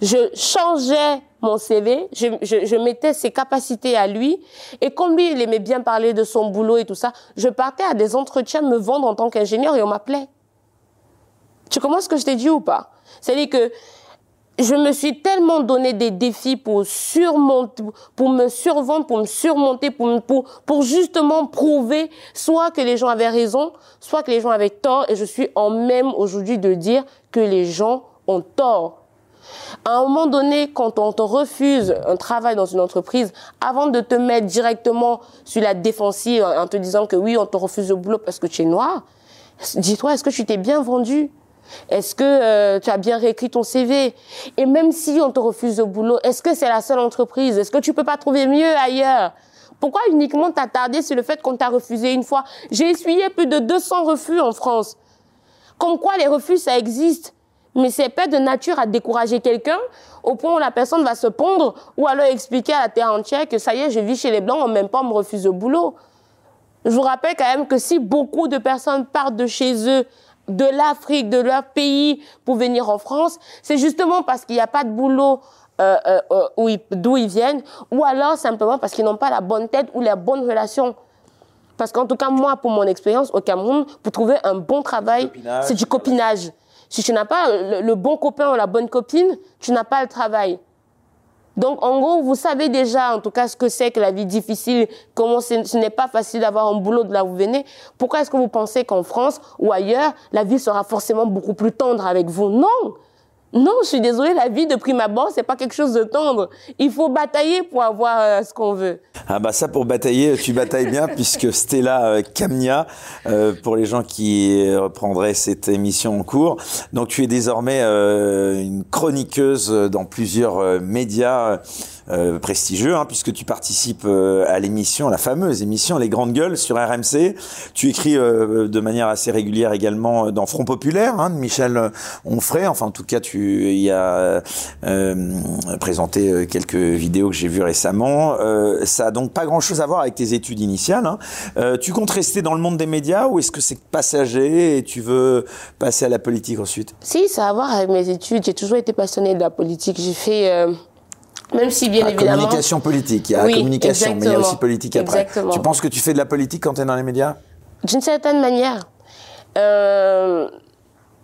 je changeais mon CV, je, mettais ses capacités à lui, et comme lui, il aimait bien parler de son boulot et tout ça, je partais à des entretiens me vendre en tant qu'ingénieur et on m'appelait. Tu comprends ce que je t'ai dit ou pas? C'est-à-dire que je me suis tellement donné des défis pour surmonter, pour me survendre, pour me surmonter, pour, pour, pour justement prouver soit que les gens avaient raison, soit que les gens avaient tort. Et je suis en même aujourd'hui de dire que les gens ont tort. À un moment donné, quand on te refuse un travail dans une entreprise, avant de te mettre directement sur la défensive en te disant que oui, on te refuse le boulot parce que tu es noir, dis-toi, est-ce que tu t'es bien vendu? Est-ce que euh, tu as bien réécrit ton CV Et même si on te refuse le boulot, est-ce que c'est la seule entreprise? Est-ce que tu peux pas trouver mieux ailleurs? Pourquoi uniquement t'attarder sur le fait qu'on t'a refusé une fois? J'ai essuyé plus de 200 refus en France. Comme quoi les refus, ça existe. Mais c'est pas de nature à décourager quelqu'un au point où la personne va se pondre ou alors expliquer à la terre entière que ça y est, je vis chez les Blancs, on même pas me refuse le boulot. Je vous rappelle quand même que si beaucoup de personnes partent de chez eux de l'Afrique, de leur pays pour venir en France, c'est justement parce qu'il n'y a pas de boulot euh, euh, euh d'où ils, viennent, ou alors simplement parce qu'ils n'ont pas la bonne tête ou la bonne relation. Parce qu'en tout cas, moi, pour mon expérience au Cameroun, pour trouver un bon travail, c'est du copinage. Si tu n'as pas le, bon copain ou la bonne copine, tu n'as pas le travail. Donc, en gros, vous savez déjà, en tout cas, ce que c'est que la vie difficile, comment ce n'est pas facile d'avoir un boulot de là où vous venez. Pourquoi est-ce que vous pensez qu'en France ou ailleurs, la vie sera forcément beaucoup plus tendre avec vous? Non non, je suis désolée, la vie de prime abord, c'est pas quelque chose de tendre. Il faut batailler pour avoir euh, ce qu'on veut. Ah bah ça pour batailler, tu batailles bien [LAUGHS] puisque Stella euh, Camnia, euh, pour les gens qui reprendraient cette émission en cours, donc tu es désormais une chroniqueuse dans plusieurs médias euh, prestigieux, hein, puisque tu participes euh, à l'émission, la fameuse émission Les Grandes Gueules sur RMC. Tu écris euh, de manière assez régulière également dans Front Populaire, hein, de Michel Onfray. Enfin, en tout cas, tu y as présenté quelques vidéos que j'ai vues récemment. ça a donc pas grand-chose à voir avec tes études initiales. Hein. tu comptes rester dans le monde des médias ou est-ce que c'est passager et tu veux passer à la politique ensuite? Si, ça a à voir avec mes études. J'ai toujours été passionnée de la politique. J'ai fait même si, bien la évidemment. Communication politique. Il y a la communication, mais il y a aussi politique après. Tu penses que tu fais de la politique quand tu es dans les médias? D'une certaine manière. Euh,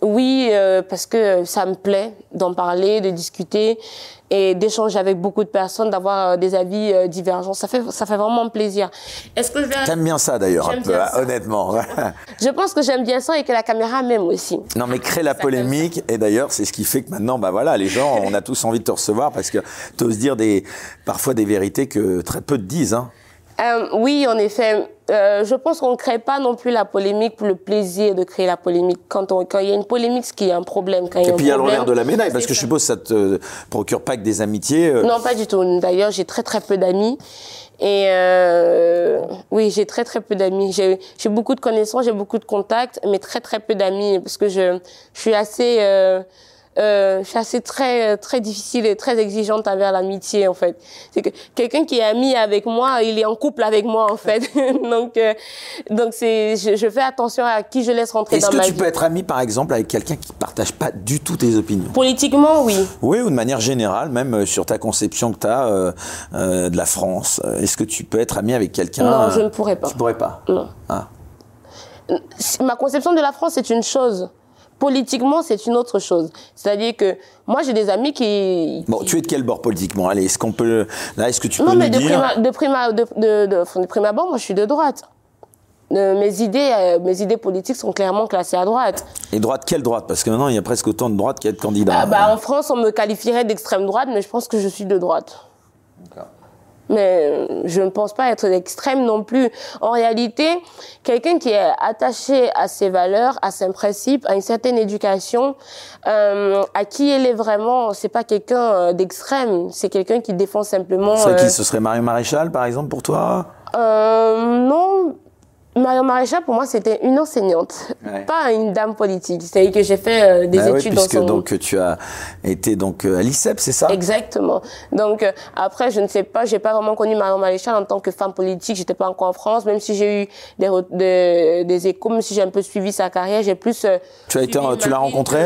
oui, euh, parce que ça me plaît d'en parler, de discuter et d'échanger avec beaucoup de personnes, d'avoir euh, des avis euh, divergents. Ça fait, ça fait vraiment plaisir. Est-ce que je vais... T'aimes bien ça d'ailleurs, un peu, honnêtement. [LAUGHS] je pense que j'aime bien ça et que la caméra m'aime aussi. Non, mais crée la polémique et d'ailleurs, c'est ce qui fait que maintenant, bah voilà, les gens, on a tous envie de te recevoir parce que tu oses dire des, parfois des vérités que très peu te disent. Hein. Euh, oui, en effet. Euh, je pense qu'on ne crée pas non plus la polémique pour le plaisir de créer la polémique. Quand, on, quand il y a une polémique, ce qui est un problème. Quand et puis il y a l'envers de la médaille, parce que je suppose que ça te procure pas que des amitiés. Euh. Non, pas du tout. D'ailleurs, j'ai très très peu d'amis. Et euh, oui, j'ai très très peu d'amis. J'ai beaucoup de connaissances, j'ai beaucoup de contacts, mais très très peu d'amis parce que je, je suis assez euh, je suis assez très très difficile et très exigeante envers l'amitié en fait. C'est que quelqu'un qui est ami avec moi, il est en couple avec moi en fait. [LAUGHS] donc euh, donc c'est je, je, fais attention à qui je laisse rentrer dans ma vie. Est-ce que tu peux être ami par exemple avec quelqu'un qui partage pas du tout tes opinions? Politiquement, oui. Oui, ou de manière générale, même euh, sur ta conception que tu as euh, euh, de la France. Est-ce que tu peux être ami avec quelqu'un Non, je ne pourrais pas. Tu pourrais pas? Non. Ah. Ma conception de la France c'est une chose. Politiquement, c'est une autre chose. C'est-à-dire que moi, j'ai des amis qui. Bon, tu es de quel bord politiquement? Allez, est-ce qu'on peut. Là, est-ce que tu non, peux mais de dire? de, prime, de, de, de, prime abord, moi, je suis de droite. mes idées, euh, mes idées politiques sont clairement classées à droite. Et droite, quelle droite? Parce que maintenant, il y a presque autant de droite qu'il y a de candidats. Ah, bah, en France, on me qualifierait d'extrême droite, mais je pense que je suis de droite. D'accord mais je ne pense pas être extrême non plus. En réalité, quelqu'un qui est attaché à ses valeurs, à ses principes, à une certaine éducation, euh, à qui elle est vraiment, c'est pas quelqu'un euh, d'extrême, c'est quelqu'un qui défend simplement. C'est qui? euh, Ce serait Marie Maréchal, par exemple, pour toi? Euh, Non, Marion Maréchal, pour moi, c'était une enseignante, pas une dame politique. C'est que j'ai fait euh, des bah études oui, puisque donc tu as été donc euh, à l'ICEP, c'est ça? Exactement. Donc euh, après, je ne sais pas, j'ai pas vraiment connu Marion Maréchal en tant que femme politique. J'étais pas encore en France, même si j'ai eu des, des, des échos, même si j'ai un peu suivi sa carrière, j'ai plus. tu as été, tu l'as rencontré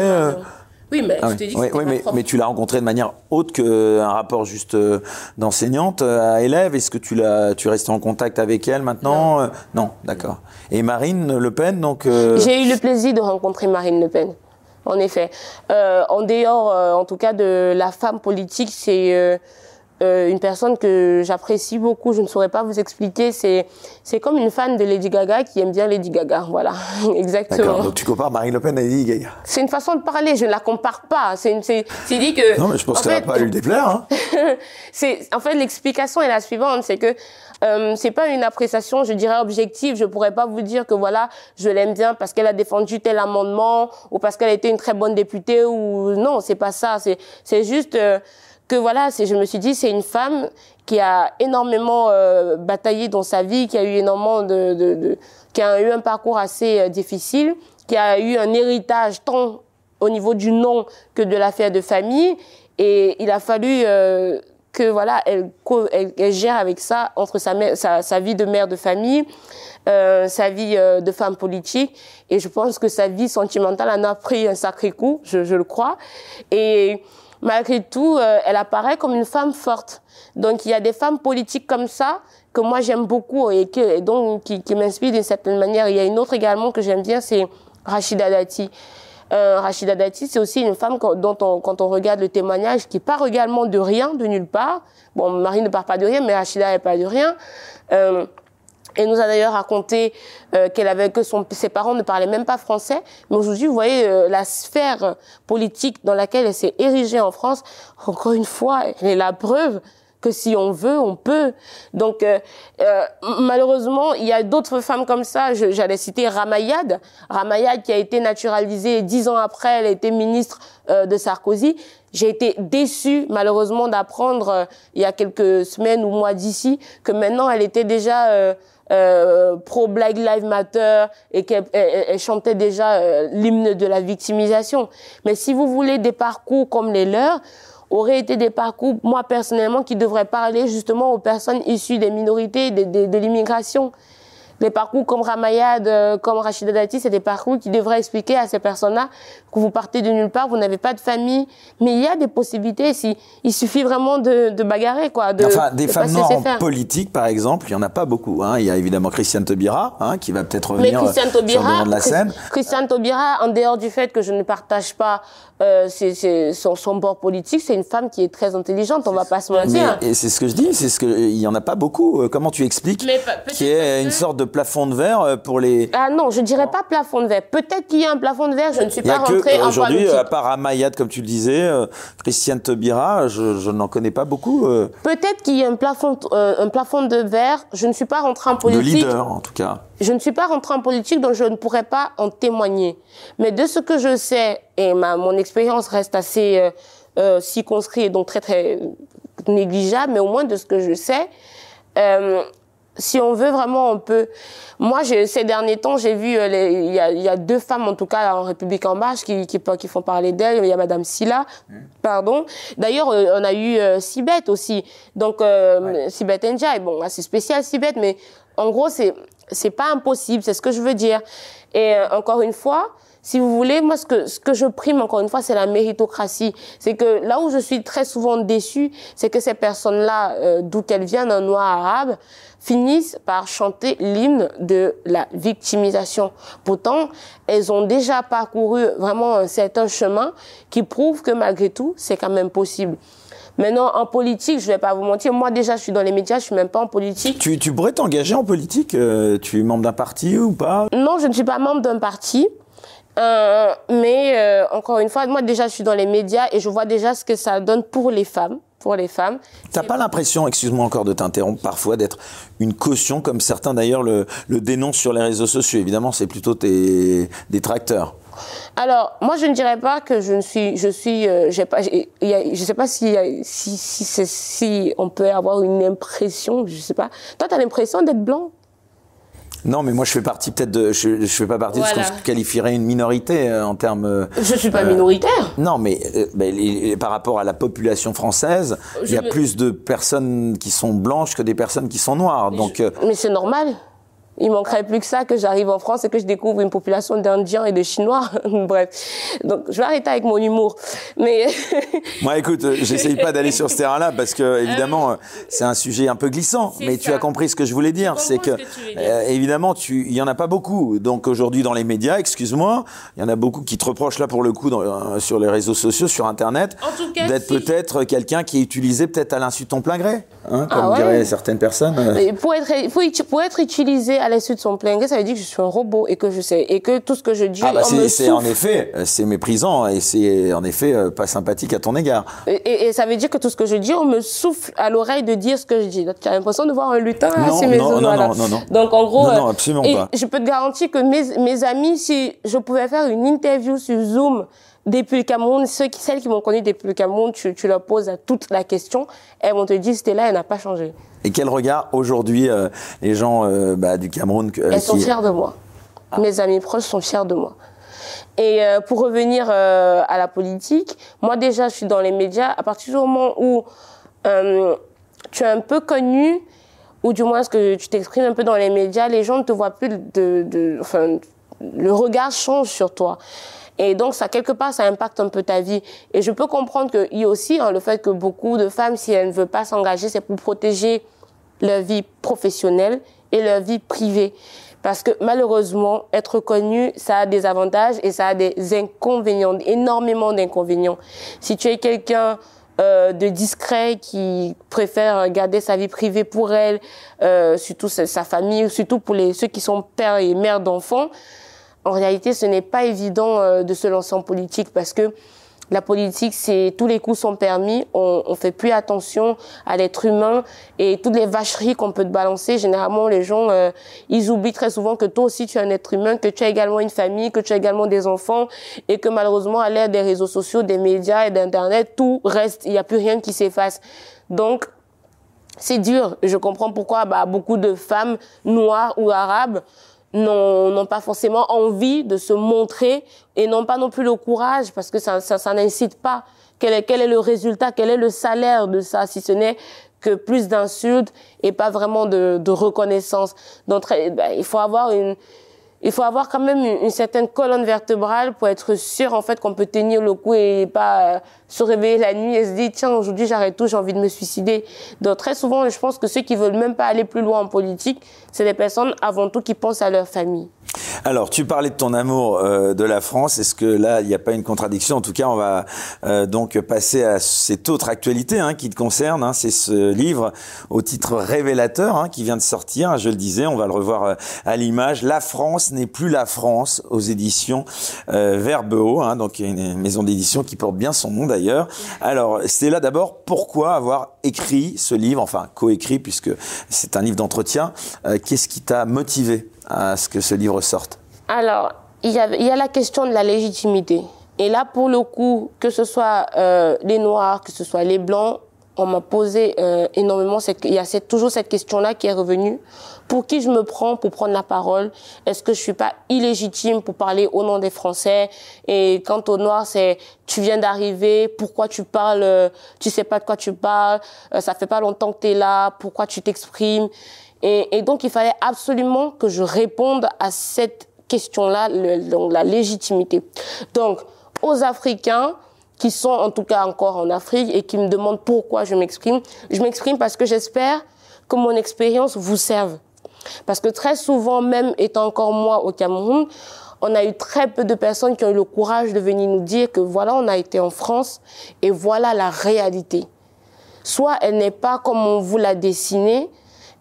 oui, mais ah je te dis oui, oui mais, mais, tu l'as rencontré de manière autre qu'un rapport juste euh, d'enseignante euh, à élève. Est-ce que tu l'as, tu restes en contact avec elle maintenant Non, euh, non d'accord. Et Marine Le Pen, donc. J'ai eu le plaisir de rencontrer Marine Le Pen. En effet, en dehors, en tout cas, de la femme politique, c'est euh, une personne que j'apprécie beaucoup, je ne saurais pas vous expliquer. C'est, c'est comme une fan de Lady Gaga qui aime bien Lady Gaga. Voilà, [LAUGHS] exactement. D'accord, donc tu compares Marine Le Pen à Lady Gaga. C'est une façon de parler, je ne la compare pas. C'est, c'est, dit que. Non, mais je pense que ça va pas lui déplaire. Hein. [LAUGHS] c'est, en fait, l'explication est la suivante, c'est que euh, c'est pas une appréciation, je dirais objective. Je pourrais pas vous dire que voilà, je l'aime bien parce qu'elle a défendu tel amendement ou parce qu'elle était une très bonne députée ou non, c'est pas ça. C'est, c'est juste. Euh, que voilà, c'est, je me suis dit, c'est une femme qui a énormément euh, bataillé dans sa vie, qui a eu énormément de, de, de qui a eu un parcours assez euh, difficile, qui a eu un héritage tant au niveau du nom que de l'affaire de famille, et il a fallu euh, que voilà, elle, elle, gère avec ça entre sa, sa, sa, vie de mère de famille, euh, sa vie euh, de femme politique, et je pense que sa vie sentimentale en a pris un sacré coup, je, je le crois. Et malgré tout, euh, elle apparaît comme une femme forte. Donc il y a des femmes politiques comme ça que moi j'aime beaucoup et, et donc qui, qui m'inspirent d'une certaine manière. Il y a une autre également que j'aime bien, c'est Rachida Dati. Euh, Rachida Dati, c'est aussi une femme dont on, quand on regarde le témoignage, qui part également de rien, de nulle part. Bon, Marie ne part pas de rien, mais Rachida n'est pas de rien. Euh, elle nous a d'ailleurs raconté euh, qu'elle avait que son, ses parents ne parlaient même pas français. Mais aujourd'hui, vous voyez euh, la sphère politique dans laquelle elle s'est érigée en France. Encore une fois, elle est la preuve que si on veut, on peut. Donc, euh, euh, malheureusement, il y a d'autres femmes comme ça. J'allais citer Ramayad. Ramayad qui a été naturalisée dix ans après, elle a été ministre euh, de Sarkozy. J'ai été déçue, malheureusement, d'apprendre euh, il y a quelques semaines ou mois d'ici que maintenant, elle était déjà... Euh, pro Black Lives Matter et qu'elle elle, chantait déjà l'hymne de la victimisation. Mais si vous voulez des parcours comme les leurs, auraient été des parcours, moi personnellement, qui devraient parler justement aux personnes issues des minorités, de, de l'immigration. Les parcours comme Ramayad, euh, comme Rachida Dati, c'est des parcours qui devraient expliquer à ces personnes-là que vous partez de nulle part, vous n'avez pas de famille. Mais il y a des possibilités. Si, il suffit vraiment de, de bagarrer, quoi. De, enfin, des femmes noires en politique, par exemple, il n'y en a pas beaucoup. Hein. Il y a évidemment Christiane Taubira, hein, qui va peut-être revenir Taubira, sur le de la scène. Christiane Taubira, en dehors du fait que je ne partage pas euh, c'est, son, son, bord politique, c'est une femme qui est très intelligente, on va pas se mentir. Mais, et c'est ce que je dis, c'est ce que il y en a pas beaucoup. Euh, comment tu expliques qu'il y ait une sorte de plafond de verre euh, pour les Ah non, je dirais pas plafond de verre. Peut-être qu'il y a un plafond de verre, je ne suis pas rentrée en Aujourd'hui, à part Amayad, comme tu le disais, euh, Christiane Taubira, je, je n'en connais pas beaucoup. Euh. Peut-être qu'il y a un plafond, un plafond de verre. Je ne suis pas rentrée en politique. De leader, en tout cas. Je ne suis pas rentrée en politique, donc je ne pourrais pas en témoigner. Mais de ce que je sais, et ma, mon expérience reste assez euh, euh, circonscrite et donc très très négligeable, mais au moins de ce que je sais, euh, si on veut vraiment, on peut. Moi, ces derniers temps, j'ai vu, euh, il y, a, y, a, deux femmes, en tout cas, en République en marche, qui, qui, qui font parler d'elles. Il y a Madame Silla, mmh. pardon. D'ailleurs, euh, on a eu Sibeth aussi. Donc, euh, ouais. Sibeth bon, assez spécial Sibeth, mais en gros, c'est c'est pas impossible, c'est ce que je veux dire. Et euh, encore une fois, si vous voulez, moi, ce que, ce que je prime, encore une fois, c'est la méritocratie. C'est que là où je suis très souvent déçue, c'est que ces personnes-là, euh, d'où qu'elles viennent, un noir arabe, finissent par chanter l'hymne de la victimisation. Pourtant, elles ont déjà parcouru vraiment un certain chemin qui prouve que malgré tout, c'est quand même possible. Maintenant, en politique, je vais pas vous mentir, moi déjà, je suis dans les médias, je suis même pas en politique. Tu, tu pourrais t'engager en politique euh, Tu es membre d'un parti ou pas? Non, je ne suis pas membre d'un parti. Euh, mais euh, encore une fois, moi déjà, je suis dans les médias et je vois déjà ce que ça donne pour les femmes. Pour les femmes. T'as pas l'impression, excuse-moi encore de t'interrompre, parfois d'être une caution, comme certains d'ailleurs le, le dénoncent sur les réseaux sociaux? Évidemment, c'est plutôt tes détracteurs. Alors, moi, je ne dirais pas que je ne suis, je suis, euh, j'ai pas, y a, je sais pas si, si, si, si, on peut avoir une impression, je sais pas. Toi, tu as l'impression d'être blanc? Non, mais moi je fais partie peut-être de, je, je fais pas partie voilà. de ce qu'on qualifierait une minorité euh, en termes. Euh, je suis pas euh, minoritaire. Non, mais les, par rapport à la population française, je il y a me... plus de personnes qui sont blanches que des personnes qui sont noires. Donc. Je... Mais c'est normal. Il manquerait plus que ça que j'arrive en France et que je découvre une population d'Indiens et de Chinois. [LAUGHS] Bref, donc je vais arrêter avec mon humour. Mais [LAUGHS] moi, écoute, j'essaye pas d'aller sur ce terrain-là parce que évidemment, c'est un sujet un peu glissant. Mais ça. tu as compris ce que je voulais dire, c'est que, que euh, évidemment, tu, il y en a pas beaucoup. Donc aujourd'hui, dans les médias, excuse-moi, il y en a beaucoup qui te reprochent là pour le coup dans, euh, sur les réseaux sociaux, sur Internet, d'être si... peut-être quelqu'un qui est utilisé peut-être à l'insu de ton plein gré, hein, comme ah ouais. diraient certaines personnes. Pour être, pour, pour être utilisé à l'insu de son plein gré, ça veut dire que je suis un robot et que je sais et que tout ce que je dis, ah bah c'est en effet, c'est méprisant et c'est en effet euh, pas sympathique à ton égard. Et, et, et, ça veut dire que tout ce que je dis, on me souffle à l'oreille de dire ce que je dis. Tu as l'impression de voir un lutin non, mes non, non, non, non, non, Donc en gros, non, non, absolument et pas. je peux te garantir que mes, mes amis, si je pouvais faire une interview sur Zoom depuis le Cameroun, ceux qui, celles qui m'ont connu depuis le Cameroun, tu, tu leur poses à toute la question, elles vont te dire Stella, elle n'a pas changé. Et quel regard aujourd'hui euh, les gens euh, bah, du Cameroun euh, Elles sont fiers de moi. Ah. Mes amis proches sont fiers de moi. Et euh, pour revenir euh, à la politique, moi déjà je suis dans les médias à partir du moment où euh, tu es un peu connu, ou du moins ce que tu t'exprimes un peu dans les médias, les gens ne te voient plus de, de enfin, le regard change sur toi. Et donc, ça, quelque part, ça impacte un peu ta vie. Et je peux comprendre qu'il y a aussi hein, le fait que beaucoup de femmes, si elles ne veulent pas s'engager, c'est pour protéger leur vie professionnelle et leur vie privée. Parce que malheureusement, être connu, ça a des avantages et ça a des inconvénients, énormément d'inconvénients. Si tu es quelqu'un euh, de discret qui préfère garder sa vie privée pour elle, euh, surtout sa, sa, famille, surtout pour les, ceux qui sont pères et mères d'enfants, en réalité, ce n'est pas évident euh, de se lancer en politique parce que la politique, c'est tous les coups sont permis. On, on fait plus attention à l'être humain et toutes les vacheries qu'on peut te balancer. Généralement, les gens, euh, ils oublient très souvent que toi aussi tu es un être humain, que tu as également une famille, que tu as également des enfants et que malheureusement, à l'ère des réseaux sociaux, des médias et d'internet, tout reste. Il n'y a plus rien qui s'efface. Donc c'est dur. Je comprends pourquoi bah, beaucoup de femmes noires ou arabes n'ont pas forcément envie de se montrer et n'ont pas non plus le courage parce que ça, ça, ça n'incite pas. Quel est, quel est le résultat, quel est le salaire de ça, si ce n'est que plus d'insultes et pas vraiment de, de reconnaissance? Donc, ben, il faut avoir une, il faut avoir quand même une, certaine colonne vertébrale pour être sûr en fait qu'on peut tenir le coup et pas euh, se réveiller la nuit et se dire tiens aujourd'hui j'arrête tout j'ai envie de me suicider. Donc très souvent je pense que ceux qui veulent même pas aller plus loin en politique c'est des personnes avant tout qui pensent à leur famille alors, tu parlais de ton amour euh, de la France. Est-ce que là, il n'y a pas une contradiction? En tout cas, on va euh, donc passer à cette autre actualité hein, qui te concerne. Hein, c'est ce livre au titre révélateur hein, qui vient de sortir. Je le disais, on va le revoir euh, à l'image. La France n'est plus la France aux éditions Verbeo, donc une maison d'édition qui porte bien son nom d'ailleurs. Alors, c'est là d'abord pourquoi avoir écrit ce livre, enfin coécrit puisque c'est un livre d'entretien. Qu'est-ce qui t'a motivé? À ce que ce livre sorte Alors, il y, a, la question de la légitimité. Et là, pour le coup, que ce soit euh, les Noirs, que ce soit les Blancs, on m'a posé euh, énormément, il y a toujours cette question-là qui est revenue. Pour qui je me prends pour prendre la parole? Est-ce que je suis pas illégitime pour parler au nom des Français? Et quant aux Noirs, c'est tu viens d'arriver, pourquoi tu parles euh, Tu sais pas de quoi tu parles, ça fait pas longtemps que tu es là, pourquoi tu t'exprimes? Et, donc, il fallait absolument que je réponde à cette question-là, donc la légitimité. Donc, aux Africains qui sont en tout cas encore en Afrique et qui me demandent pourquoi je m'exprime, je m'exprime parce que j'espère que mon expérience vous serve. Parce que très souvent, même étant encore moi au Cameroun, on a eu très peu de personnes qui ont eu le courage de venir nous dire que voilà, on a été en France et voilà la réalité. Soit elle n'est pas comme on vous l'a dessinée,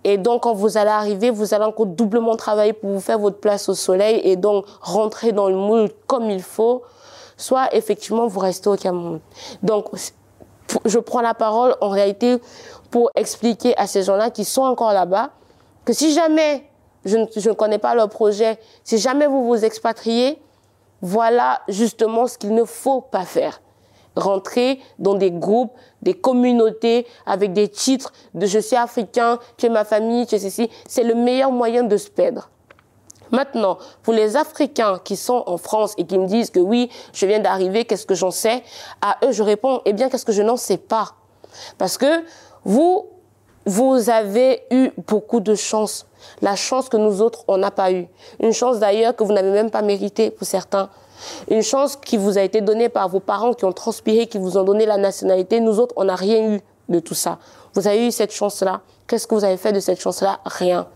et donc, quand vous allez arriver, vous allez encore doublement travailler pour vous faire votre place au soleil et donc rentrer dans le moule comme il faut. Soit effectivement, vous restez au Cameroun. Donc, je prends la parole en réalité pour expliquer à ces gens-là qui sont encore là-bas que si jamais je ne, je ne connais pas leur projet, si jamais vous vous expatriez, voilà justement ce qu'il ne faut pas faire rentrer dans des groupes, des communautés avec des titres de je suis africain, tu es ma famille, tu es ceci. C'est le meilleur moyen de se perdre. Maintenant, pour les Africains qui sont en France et qui me disent que oui, je viens d'arriver, qu'est-ce que j'en sais À eux, je réponds, eh bien, qu'est-ce que je n'en sais pas? Parce que vous, vous avez eu beaucoup de chance. La chance que nous autres, on n'a pas eu. Une chance d'ailleurs que vous n'avez même pas méritée pour certains. Une chance qui vous a été donnée par vos parents qui ont transpiré, qui vous ont donné la nationalité. Nous autres, on n'a rien eu de tout ça. Vous avez eu cette chance-là. Qu'est-ce que vous avez fait de cette chance-là? Rien.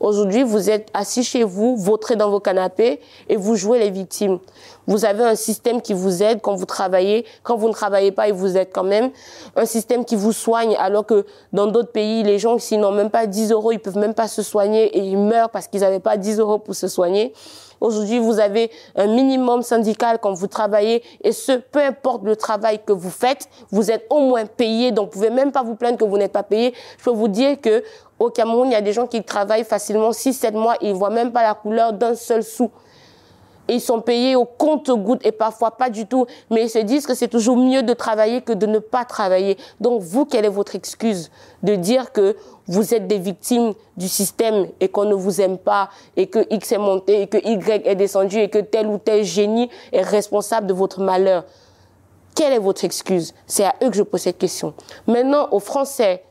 Aujourd'hui, vous êtes assis chez vous, vautrés dans vos canapés et vous jouez les victimes. Vous avez un système qui vous aide quand vous travaillez. Quand vous ne travaillez pas, il vous aide quand même. Un système qui vous soigne alors que dans d'autres pays, les gens, s'ils n'ont même pas 10 euros, ils peuvent même pas se soigner et ils meurent parce qu'ils n'avaient pas 10 euros pour se soigner. Aujourd'hui, vous avez un minimum syndical quand vous travaillez et ce, peu importe le travail que vous faites, vous êtes au moins payé. Donc, vous pouvez même pas vous plaindre que vous n'êtes pas payé. Je peux vous dire que au Cameroun, il y a des gens qui travaillent facilement 6-7 mois et ils voient même pas la couleur d'un seul sou ils sont payés au compte-goutte et parfois pas du tout, mais ils se disent que c'est toujours mieux de travailler que de ne pas travailler. Donc vous, quelle est votre excuse de dire que vous êtes des victimes du système et qu'on ne vous aime pas et que X est monté et que Y est descendu et que tel ou tel génie est responsable de votre malheur? Quelle est votre excuse? C'est à eux que je pose cette question. Maintenant, aux Français,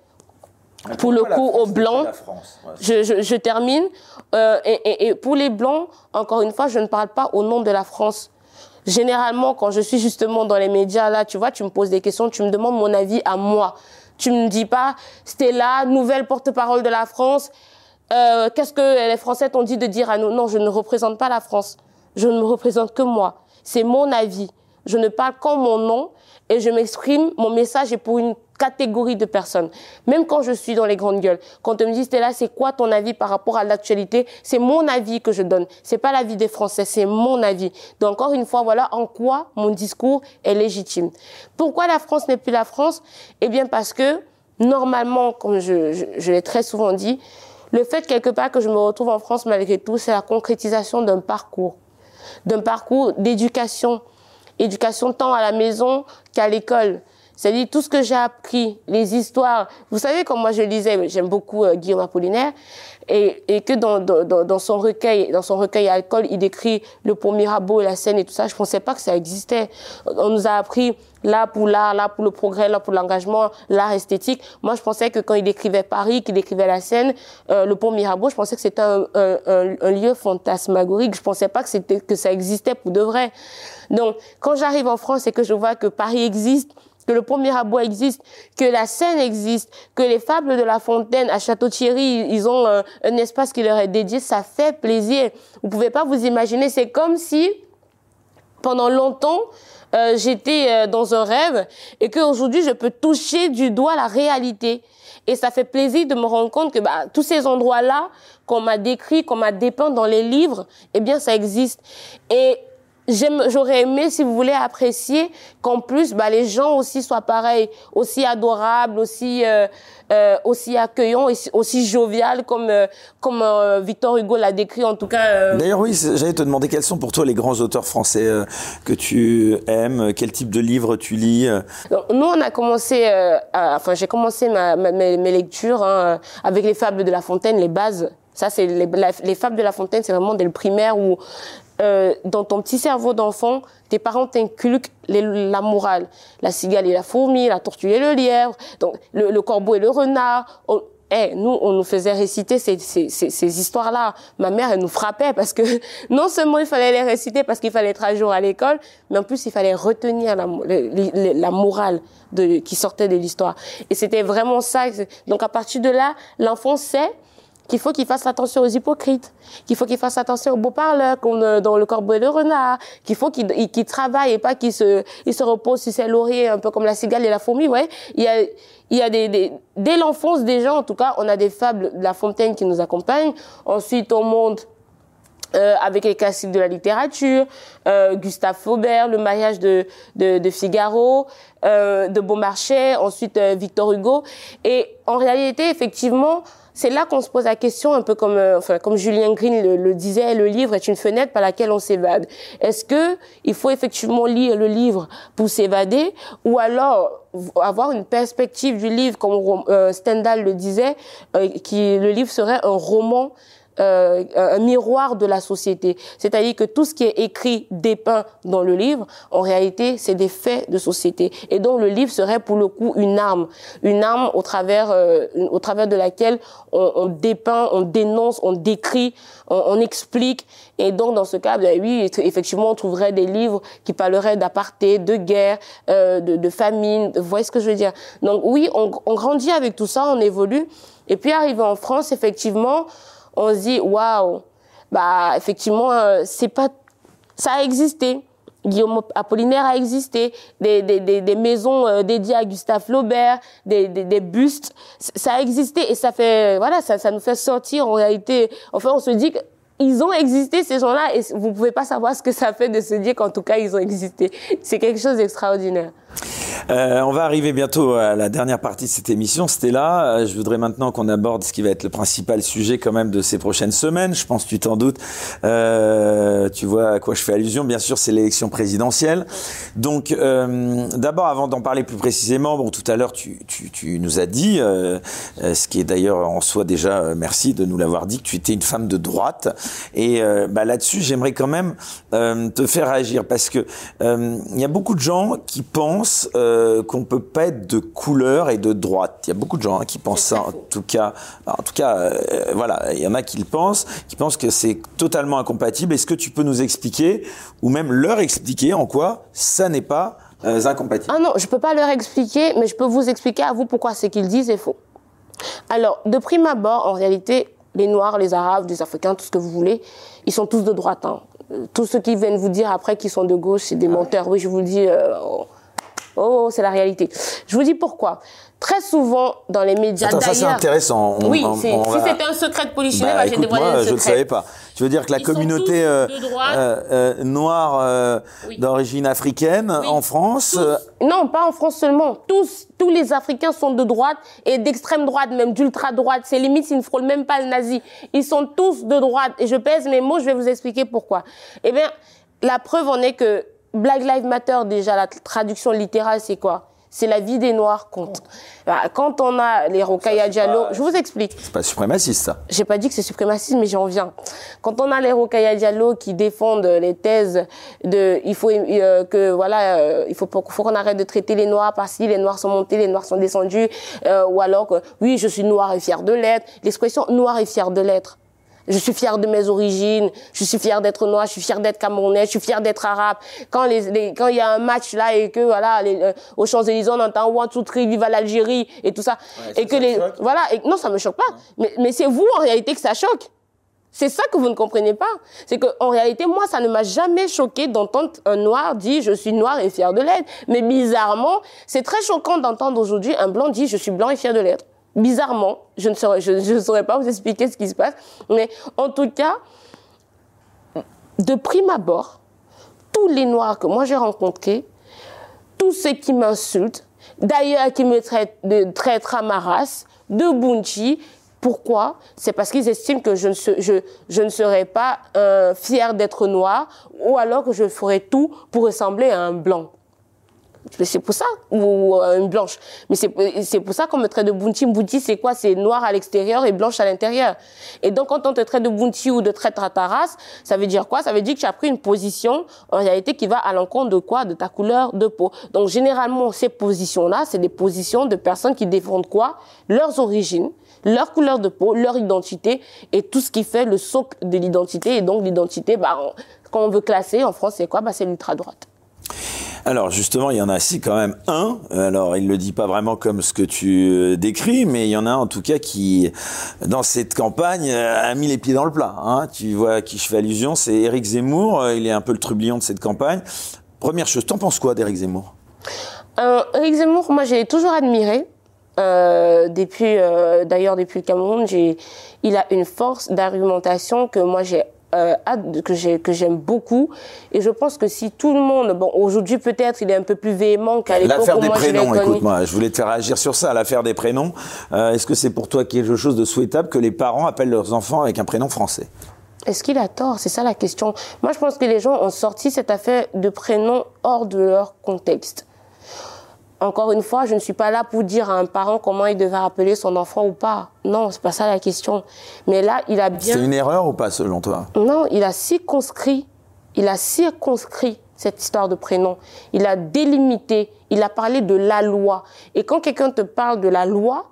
pour le coup, aux Blancs, je, je, je, termine. Euh, et, et, et, pour les Blancs, encore une fois, je ne parle pas au nom de la France. Généralement, quand je suis justement dans les médias, là, tu vois, tu me poses des questions, tu me demandes mon avis à moi. Tu me dis pas, Stella, nouvelle porte-parole de la France, euh, qu'est-ce que les Français t'ont dit de dire à nous? Non, je ne représente pas la France. Je ne me représente que moi. C'est mon avis. Je ne parle qu'en mon nom et je m'exprime. Mon message est pour une catégorie de personnes. Même quand je suis dans les grandes gueules, quand on me dit Stella, c'est quoi ton avis par rapport à l'actualité? C'est mon avis que je donne. C'est pas l'avis des Français, c'est mon avis. Donc encore une fois, voilà en quoi mon discours est légitime. Pourquoi la France n'est plus la France? Eh bien parce que normalement, comme je, je, je l'ai très souvent dit, le fait quelque part que je me retrouve en France malgré tout, c'est la concrétisation d'un parcours, d'un parcours d'éducation, éducation tant à la maison qu'à l'école. C'est-à-dire tout ce que j'ai appris, les histoires. Vous savez, comme moi je lisais, j'aime beaucoup euh, Guillaume Apollinaire, et, et que dans, dans, dans, son recueil, dans son recueil alcool, il décrit le pont Mirabeau, la scène et tout ça. Je pensais pas que ça existait. On nous a appris là pour l'art, là pour le progrès, là pour l'engagement, l'art esthétique. Moi, je pensais que quand il décrivait Paris, qu'il décrivait la Seine, euh, le pont Mirabeau, je pensais que c'était un, lieu fantasmagorique. Je pensais pas que ça existait pour de vrai. Donc, quand j'arrive en France et que je vois que Paris existe, que le pont Mirabeau existe, que la Seine existe, que les fables de La Fontaine à Château-Thierry, ils ont un, un, espace qui leur est dédié, ça fait plaisir. Vous pouvez pas vous imaginer, c'est comme si pendant longtemps euh, j'étais euh, dans un rêve et qu'aujourd'hui je peux toucher du doigt la réalité. Et ça fait plaisir de me rendre compte que bah, tous ces endroits-là qu'on m'a décrits, qu'on m'a dépeint dans les livres, eh bien ça existe. Et j'aurais aimé, si vous voulez, apprécier qu'en plus, bah, les gens aussi soient pareils, aussi adorables, aussi euh, euh, aussi accueillants, aussi, aussi jovial comme euh, comme Victor Hugo l'a décrit en tout cas. D'ailleurs, oui, j'allais te demander quels sont pour toi les grands auteurs français que tu aimes, quel type de livres tu lis. Nous, on a commencé, à, enfin, j'ai commencé ma, ma, mes, mes, lectures hein, avec les fables de La Fontaine, les bases. Ça, c'est les, les, fables de La Fontaine, c'est vraiment dès le primaire où euh, dans ton petit cerveau d'enfant, tes parents t'inculquent la morale. La cigale et la fourmi, la tortue et le lièvre, donc le, corbeau et le renard. On, hey, nous, on nous faisait réciter ces, histoires-là. Ma mère, elle nous frappait parce que [LAUGHS] non seulement il fallait les réciter parce qu'il fallait être à jour à l'école, mais en plus il fallait retenir la, morale qui sortait de l'histoire. Et c'était vraiment ça. Donc à partir de là, l'enfant sait qu'il faut qu'il fasse attention aux hypocrites, qu'il faut qu'il fasse attention aux beaux parleurs, comme euh, dans le corbeau et le renard, qu'il faut qu'il qu travaille et pas qu'il se, il se repose sur ses lauriers, un peu comme la cigale et la fourmi, ouais. Il y a, des, des dès l'enfance déjà, en tout cas, on a des fables de La Fontaine qui nous accompagnent. Ensuite, on monte euh, avec les classiques de la littérature, euh, Gustave Flaubert, le mariage de, de, de Figaro, euh, de Beaumarchais, ensuite euh, Victor Hugo. Et en réalité, effectivement, c'est là qu'on se pose la question, un peu comme, euh, enfin, comme Julien Green le, disait, le livre est une fenêtre par laquelle on s'évade. Est-ce que il faut effectivement lire le livre pour s'évader, ou alors avoir une perspective du livre, comme euh, Stendhal le disait, euh, qui le livre serait un roman euh, un miroir de la société. C'est-à-dire que tout ce qui est écrit, dépeint dans le livre, en réalité, c'est des faits de société. Et donc le livre serait pour le coup une arme, une arme au travers, euh, au travers de laquelle on, dépeint, on dénonce, on décrit, on, explique. Et donc dans ce cas, ben oui, effectivement, on trouverait des livres qui parleraient d'aparté, de guerre, euh, de, de, famine. Vous voyez ce que je veux dire? Donc oui, on, on grandit avec tout ça, on évolue. Et puis arrivé en France, effectivement, on se dit waouh, bah effectivement, euh, c'est pas, ça a existé. Guillaume Apollinaire a existé, des, des, des, des maisons euh, dédiées à Gustave Flaubert, des, des, des, bustes, ça a existé et ça fait, voilà, ça, ça nous fait sortir en réalité. Enfin, on se dit qu'ils ont existé ces gens-là et vous pouvez pas savoir ce que ça fait de se dire qu'en tout cas ils ont existé. C'est quelque chose d'extraordinaire. Euh, on va arriver bientôt à la dernière partie de cette émission. C'était là. Euh, je voudrais maintenant qu'on aborde ce qui va être le principal sujet quand même de ces prochaines semaines. Je pense tu t'en doutes. Euh, tu vois à quoi je fais allusion. Bien sûr, c'est l'élection présidentielle. Donc, euh, d'abord, avant d'en parler plus précisément, bon, tout à l'heure, tu, tu, tu, nous as dit, euh, euh, ce qui est d'ailleurs en soi déjà, merci de nous l'avoir dit, que tu étais une femme de droite. Et bah, là-dessus, j'aimerais quand même te faire réagir parce que il y a beaucoup de gens qui pensent euh, qu'on peut pas être de couleur et de droite. Il y a beaucoup de gens hein, qui pensent ça. En tout cas, en tout cas, euh, voilà, il y en a qui le pensent, qui pensent que c'est totalement incompatible. Est-ce que tu peux nous expliquer ou même leur expliquer en quoi ça n'est pas euh, incompatible? Ah non, je peux pas leur expliquer, mais je peux vous expliquer à vous pourquoi ce qu'ils disent est faux. Alors, de prime abord, en réalité, les Noirs, les Arabes, les Africains, tout ce que vous voulez, ils sont tous de droite. Hein tous ceux qui viennent vous dire après qu'ils sont de gauche, c'est des ah menteurs. Oui, je vous le dis. Euh, oh, oh, c'est la réalité. Je vous dis pourquoi. Très souvent, dans les médias d'ailleurs... Ça, c'est intéressant. oui, si c'était un secret de polichinelle, bah, j'ai dévoilé moi, le secret. je ne savais pas. Tu veux dire que la communauté euh, euh, euh, noire euh, d'origine africaine en France... Non, pas en France seulement. Tous, tous les Africains sont de droite et d'extrême droite, même d'ultra droite. C'est limite, ils ne frôlent même pas le nazi. Ils sont tous de droite. Et je pèse mes mots, je vais vous expliquer pourquoi. Eh bien, la preuve en est que Black Lives Matter, déjà, la traduction littérale, c'est quoi? C'est la vie des Noirs compte. Bah, quand on a les Rokaya Diallo, je vous explique. C'est pas suprémaciste, ça. J'ai pas dit que c'est suprémaciste, mais j'en viens. Quand on a les Rokaya Diallo qui défendent les thèses de, il faut euh, que voilà, euh, il faut, faut qu'on arrête de traiter les Noirs parce que les Noirs sont montés, les Noirs sont descendus, euh, ou alors que oui, je suis noir et fier de l'être. L'expression noir et fier de l'être. Je suis fière de mes origines, je suis fière d'être noire, je suis fière d'être camerounais, je suis fière d'être arabe. Quand les, quand il y a un match là et que voilà, les, euh, aux Champs-Élysées on entend one two three vive l'Algérie et tout ça et que les voilà et non ça me choque pas. Mais mais c'est vous en réalité que ça choque. C'est ça que vous ne comprenez pas. C'est que en réalité, moi, ça ne m'a jamais choqué d'entendre un noir dire je suis noir et fier de l'être. Mais bizarrement, c'est très choquant d'entendre aujourd'hui un blanc dire je suis blanc et fier de l'être bizarrement, je ne saurais, pas vous expliquer ce qui se passe, mais en tout cas, de prime abord, tous les Noirs que moi j'ai rencontrés, tous ceux qui m'insultent, d'ailleurs qui me traitent de traître à ma race, de Bunchi, pourquoi? C'est parce qu'ils estiment que je ne, je, je ne serais pas euh, fier d'être noir ou alors que je ferais tout pour ressembler à un blanc c'est pour ça, ou, euh, une blanche. Mais c'est pour ça qu'on me traite de bunti. Bunti, c'est quoi? C'est noir à l'extérieur et blanche à l'intérieur. Et donc, quand on te traite de bunti ou de traître à ta race, ça veut dire quoi? Ça veut dire que tu as pris une position, en réalité, qui va à l'encontre de quoi? De ta couleur de peau. Donc, généralement, ces positions-là, c'est des positions de personnes qui défendent quoi? Leurs origines, leur couleur de peau, leur identité et tout ce qui fait le socle de l'identité. Et donc, l'identité, bah, quand on veut classer en France, c'est quoi? Bah, C'est l'ultra-droite. Alors justement, il y en a si quand même un. Alors il le dit pas vraiment comme ce que tu euh, décris, mais il y en a un en tout cas qui, dans cette campagne, euh, a mis les pieds dans le plat. Hein. Tu vois à qui je fais allusion, c'est Éric Zemmour. Euh, il est un peu le trublion de cette campagne. Première chose, t'en penses quoi d'Éric Zemmour? Euh, Éric Zemmour, moi j'ai toujours admiré. Depuis, d'ailleurs depuis le Cameroun, il a une force d'argumentation que moi j'ai euh, que j'aime beaucoup. Et je pense que si tout le monde, bon, aujourd'hui peut-être il est un peu plus véhément qu'à l'époque L'affaire des prénoms, écoute-moi, je voulais te faire réagir sur ça, l'affaire des prénoms. Euh, est-ce que c'est pour toi quelque chose de souhaitable que les parents appellent leurs enfants avec un prénom français? Est-ce qu'il a tort? C'est ça la question. Moi, je pense que les gens ont sorti cette affaire de prénoms hors de leur contexte. Encore une fois, je ne suis pas là pour dire à un parent comment il devait appeler son enfant ou pas. Non, c'est pas ça la question. Mais là, il a bien. C'est une erreur ou pas selon toi? Non, il a circonscrit. Il a circonscrit cette histoire de prénom. Il a délimité. Il a parlé de la loi. Et quand quelqu'un te parle de la loi,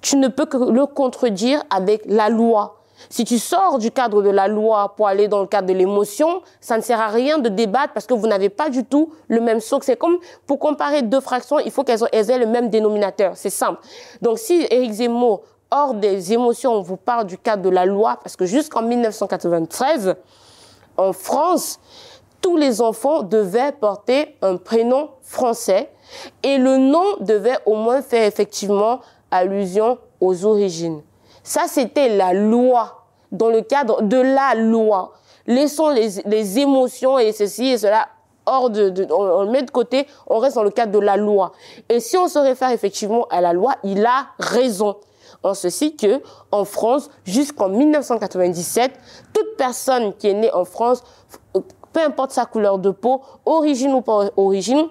tu ne peux que le contredire avec la loi. Si tu sors du cadre de la loi pour aller dans le cadre de l'émotion, ça ne sert à rien de débattre parce que vous n'avez pas du tout le même socle. C'est comme pour comparer deux fractions, il faut qu'elles aient le même dénominateur. C'est simple. Donc si Éric Zemmour, hors des émotions, on vous parle du cadre de la loi, parce que jusqu'en 1993, en France, tous les enfants devaient porter un prénom français et le nom devait au moins faire effectivement allusion aux origines. Ça, c'était la loi, dans le cadre de la loi. Laissons les, émotions et ceci et cela hors de, on, le met de côté, on reste dans le cadre de la loi. Et si on se réfère effectivement à la loi, il a raison. En ceci que, en France, jusqu'en 1997, toute personne qui est née en France, peu importe sa couleur de peau, origine ou pas origine,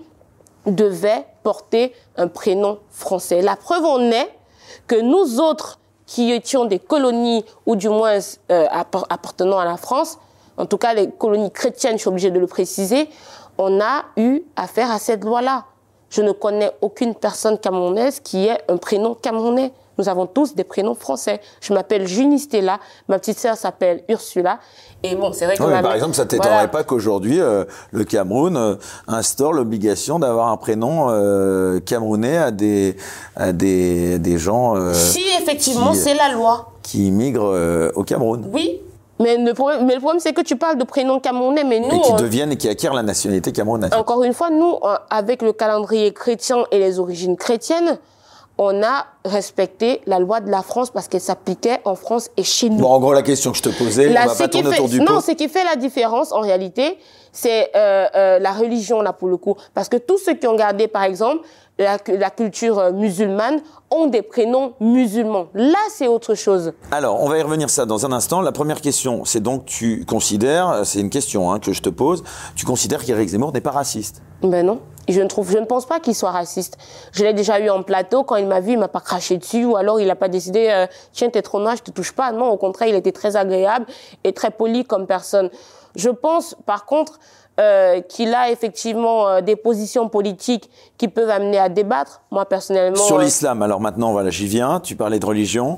devait porter un prénom français. La preuve en est que nous autres, qui étions des colonies, ou du moins euh, appartenant à la France, en tout cas les colonies chrétiennes, je suis obligée de le préciser, on a eu affaire à cette loi-là. Je ne connais aucune personne camerounaise qui ait un prénom camerounais. Nous avons tous des prénoms français. Je m'appelle Junistella, ma petite sœur s'appelle Ursula. Et bon, c'est vrai que par exemple, ça t'étonnerait pas qu'aujourd'hui euh, le Cameroun euh, instaure l'obligation d'avoir un prénom euh, camerounais à des à des, des gens. si effectivement, c'est la loi. Qui immigrent au Cameroun. Oui, mais le problème, mais le problème c'est que tu parles de prénoms camerounais, mais nous. Et qui deviennent et qui acquièrent la nationalité camerounaise. Encore une fois, nous, avec le calendrier chrétien et les origines chrétiennes, on a respecté la loi de la France parce qu'elle s'appliquait en France et chez nous. Bon, en gros, la question que je te posais, on va pas tourner autour du pot. Non, ce qui fait la différence, en réalité, c'est euh, euh, la religion, là, pour le coup. Parce que tous ceux qui ont gardé, par exemple, la, la culture euh, musulmane ont des prénoms musulmans. Là, c'est autre chose. Alors, on va y revenir ça dans un instant. La première question, c'est donc, tu considères, c'est une question hein, que je te pose, tu considères qu'Éric Zemmour n'est pas raciste? Ben non. Je ne trouve, je ne pense pas qu'il soit raciste. Je l'ai déjà eu en plateau. Quand il m'a vu, il m'a pas craché dessus, ou alors il n'a pas décidé, euh, tiens, t'es trop noir, je te touche pas. Non, au contraire, il était très agréable et très poli comme personne. Je pense, par contre, euh, qu'il a effectivement euh, des positions politiques qui peuvent amener à débattre. Moi, personnellement... Sur euh, l'islam, alors maintenant, voilà, j'y viens. Tu parlais de religion.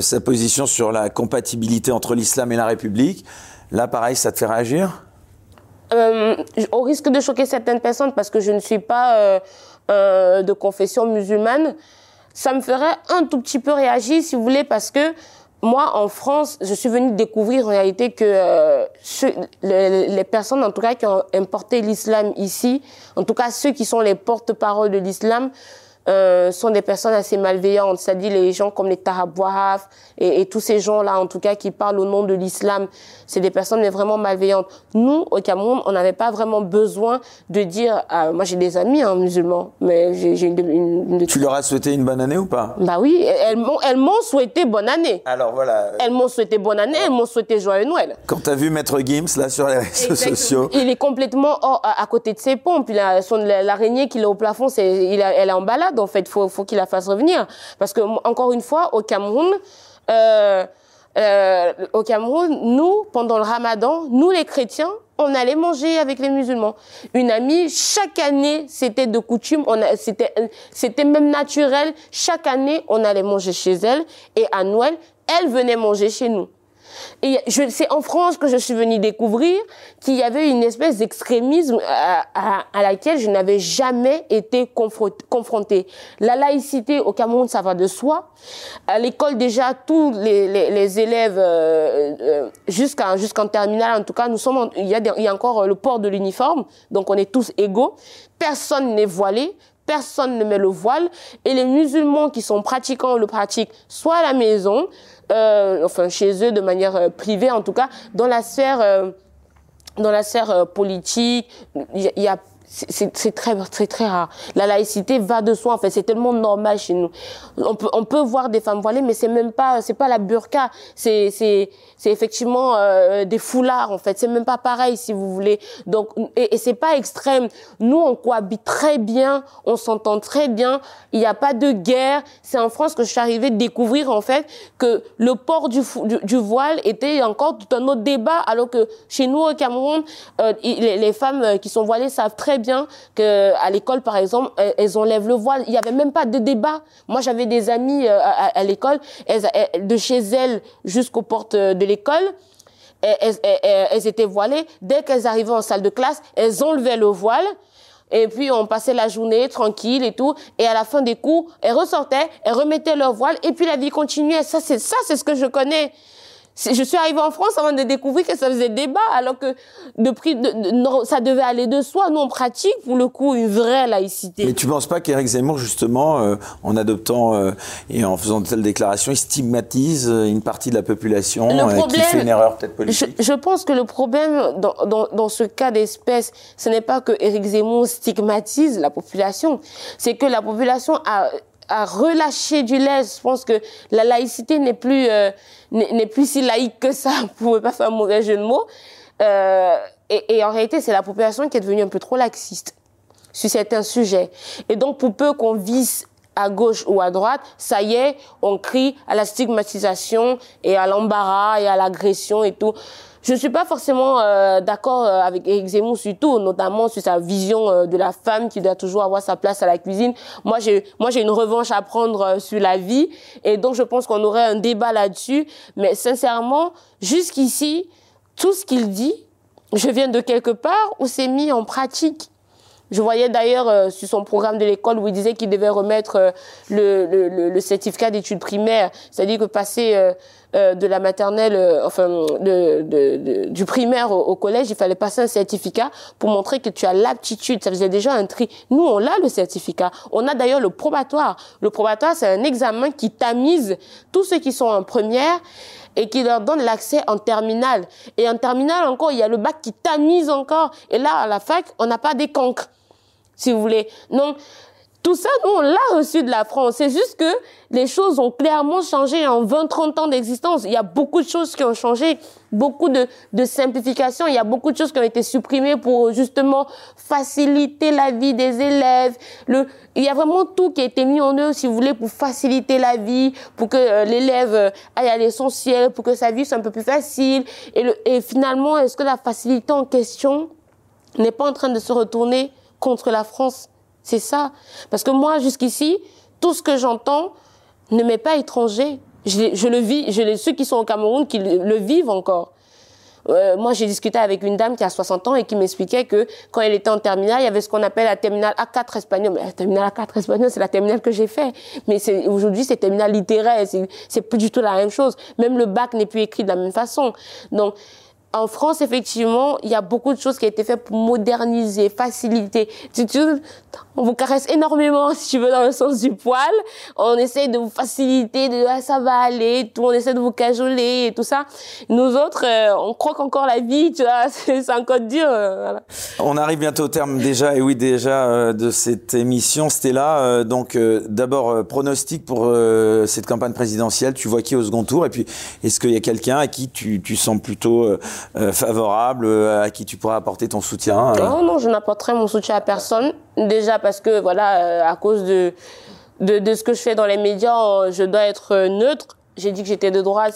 sa position sur la compatibilité entre l'islam et la République. Là, pareil, ça te fait réagir? Au risque de choquer certaines personnes, parce que je ne suis pas de confession musulmane, ça me ferait un tout petit peu réagir, si vous voulez, parce que moi, en France, je suis venue découvrir en réalité que euh, les, les, personnes, en tout cas, qui ont importé l'islam ici, en tout cas ceux qui sont les porte-parole de l'islam, euh, sont des personnes assez malveillantes, c'est-à-dire les gens comme les Tarabouaf et, et, tous ces gens-là, en tout cas, qui parlent au nom de l'islam. C'est des personnes mais vraiment malveillantes. Nous, au Cameroun, on n'avait pas vraiment besoin de dire, euh, moi j'ai des amis hein, musulmans, mais j'ai une, une, une, Tu leur as souhaité une bonne année ou pas? Bah oui, elles m'ont elles m'ont souhaité bonne année. Alors voilà. Elles m'ont souhaité bonne année, elles m'ont souhaité joyeux Noël. Quand tu as vu Maître Gims là sur les réseaux sociaux, il est complètement hors, à, côté de ses pompes. L'araignée qu'il a au plafond, c'est il elle est en balade en fait. Faut, faut qu'il la fasse revenir. Parce que, encore une fois, au Cameroun, euh, euh, au Cameroun, nous, pendant le ramadan, nous les chrétiens, on allait manger avec les musulmans. Une amie, chaque année, c'était de coutume, c'était, c'était même naturel. Chaque année, on allait manger chez elle et à Noël, elle venait manger chez nous. Et c'est en France que je suis venue découvrir qu'il y avait une espèce d'extrémisme à, laquelle je n'avais jamais été confrontée. La laïcité au Cameroun, ça va de soi. À l'école, déjà, tous les, élèves, euh, euh, jusqu'en terminale, en tout cas, nous sommes, il, y a il y a encore le port de l'uniforme, donc on est tous égaux. Personne n'est voilé, personne ne met le voile et les musulmans qui sont pratiquants le pratiquent soit à la maison, euh, enfin chez eux de manière euh, privée en tout cas, dans la sphère, euh, dans la sphère politique, il y, a c'est très très très rare. La laïcité va de soi en fait, c'est tellement normal chez nous. On peut on peut voir des femmes voilées mais c'est même pas c'est pas la burqa, c'est c'est c'est effectivement euh, des foulards en fait, c'est même pas pareil si vous voulez. Donc et, et c'est pas extrême. Nous on cohabite très bien, on s'entend très bien, il n'y a pas de guerre. C'est en France que je suis arrivée de découvrir en fait que le port du, du, voile était encore tout un autre débat alors que chez nous au Cameroun euh, les, les femmes qui sont voilées savent très bien que à l'école, par exemple, elles, enlèvent le voile. Il n'y avait même pas de débat. Moi, j'avais des amis euh, à, l'école, de chez elles jusqu'aux portes de l'école. Elles, elles, étaient voilées. Dès qu'elles arrivaient en salle de classe, elles enlevaient le voile. Et puis, on passait la journée tranquille et tout. Et à la fin des cours, elles ressortaient, elles remettaient leur voile. Et puis, la vie continuait. Ça, c'est ça, c'est ce que je connais. Je suis arrivée en France avant de découvrir que ça faisait débat, alors que de prix, de, ça devait aller de soi. Nous, on pratique, pour le coup, une vraie laïcité. Mais tu penses pas qu'Éric Zemmour, justement, euh, en adoptant euh, et en faisant de telles déclarations, il stigmatise euh, une partie de la population qui fait une erreur peut-être politique je, pense que le problème dans, dans, dans ce cas d'espèce, ce n'est pas que Éric Zemmour stigmatise la population, c'est que la population a à relâcher du lait. Je pense que la laïcité n'est plus euh, n'est plus si laïque que ça. [LAUGHS] Vous pouvez pas faire un mauvais jeu de mots. Euh, et, et, en réalité, c'est la population qui est devenue un peu trop laxiste sur certains sujets. Et donc, pour peu qu'on vise à gauche ou à droite, ça y est, on crie à la stigmatisation et à l'embarras et à l'agression et tout. Je ne suis pas forcément euh, d'accord euh, avec Eric Zemmour surtout, notamment sur sa vision euh, de la femme qui doit toujours avoir sa place à la cuisine. Moi, j'ai moi j'ai une revanche à prendre sur la vie et donc je pense qu'on aurait un débat là-dessus. Mais sincèrement, jusqu'ici, tout ce qu'il dit, je viens de quelque part où c'est mis en pratique. Je voyais d'ailleurs sur son programme de l'école où il disait qu'il devait remettre le, certificat d'études primaires, c'est-à-dire que passer de la maternelle, euh, enfin de, de, du primaire au, collège, il fallait passer un certificat pour montrer que tu as l'aptitude. Ça faisait déjà un tri. Nous, on a le certificat. On a d'ailleurs le probatoire. Le probatoire, c'est un examen qui tamise tous ceux qui sont en première et qui leur donne l'accès en terminale. Et en terminale encore, il y a le bac qui tamise encore. Et là, à la fac, on n'a pas des cancres, si vous voulez. Donc, tout ça, nous, on l'a reçu de la France. C'est juste que les choses ont clairement changé en 20, 30 ans d'existence. Il y a beaucoup de choses qui ont changé, beaucoup de, de simplifications. Il y a beaucoup de choses qui ont été supprimées pour justement faciliter la vie des élèves. Le, il y a vraiment tout qui a été mis en œuvre, si vous voulez, pour faciliter la vie, pour que euh, l'élève euh, aille à l'essentiel, pour que sa vie soit un peu plus facile. Et, le, et finalement, est-ce que la facilité en question n'est pas en train de se retourner contre la France? C'est ça. Parce que moi, jusqu'ici, tout ce que j'entends ne m'est pas étranger. Je, le vis, je ceux qui sont au Cameroun qui le, vivent encore. Euh, moi, j'ai discuté avec une dame qui a 60 ans et qui m'expliquait que quand elle était en terminale, il y avait ce qu'on appelle la terminale A4 espagnole. Mais la terminale A4 espagnole, c'est la terminale que j'ai fait. Mais aujourd'hui, c'est terminale littéraire. C'est plus du tout la même chose. Même le bac n'est plus écrit de la même façon. Donc, en France, effectivement, il y a beaucoup de choses qui ont été faites pour moderniser, faciliter. On vous caresse énormément, [LAUGHS] si tu veux, dans le sens du poil. On essaie de vous faciliter, de ah, ça va aller, tout. On essaie de vous cajoler et tout ça. Nous autres, euh, on croque encore la vie, tu vois. [LAUGHS] C'est encore dur. Euh, voilà. On arrive bientôt au terme déjà, et oui, déjà, euh, de cette émission. Là. donc, d'abord, pronostic pour cette campagne présidentielle. Tu vois qui au second tour? Et puis, est-ce qu'il y a quelqu'un à qui tu, tu sens plutôt favorable euh, à qui tu pourras apporter ton soutien euh Non, non, je n'apporterai mon soutien à personne. Déjà parce que, voilà, à cause de, de, de, ce que je fais dans les médias, je dois être neutre j'ai dit que j'étais de droite,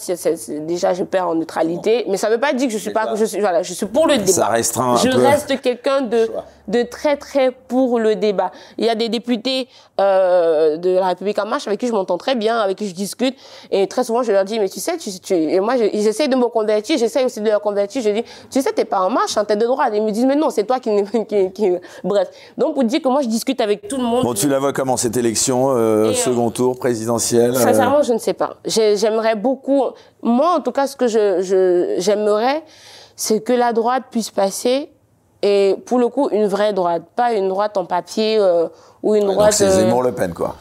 déjà je perds en neutralité, mais ça ne veut pas dire que je suis pas, je suis, voilà, je suis pour le débat. Ça restreint un je reste quelqu'un de, de très très pour le débat. Il y a des députés euh, de la République en marche avec qui je m'entends très bien, avec qui je discute, et très souvent je leur dis mais tu sais, tu, tu et moi ils essayent de me convertir, j'essaie aussi de leur convertir, je dis tu sais t'es pas en marche, hein, t'es de droite, ils me disent mais non c'est toi qui, [LAUGHS] qui, qui, bref. Donc pour dire que moi je discute avec tout le monde. Bon tu la vois comment cette élection, euh, second tour présidentiel euh Sincèrement je ne sais pas j'aimerais beaucoup, moi en tout cas, ce que je, j'aimerais, c'est que la droite puisse passer et pour le coup une vraie droite, pas une droite en papier euh, ou une droite. C'est euh, Zemmour Le Pen quoi.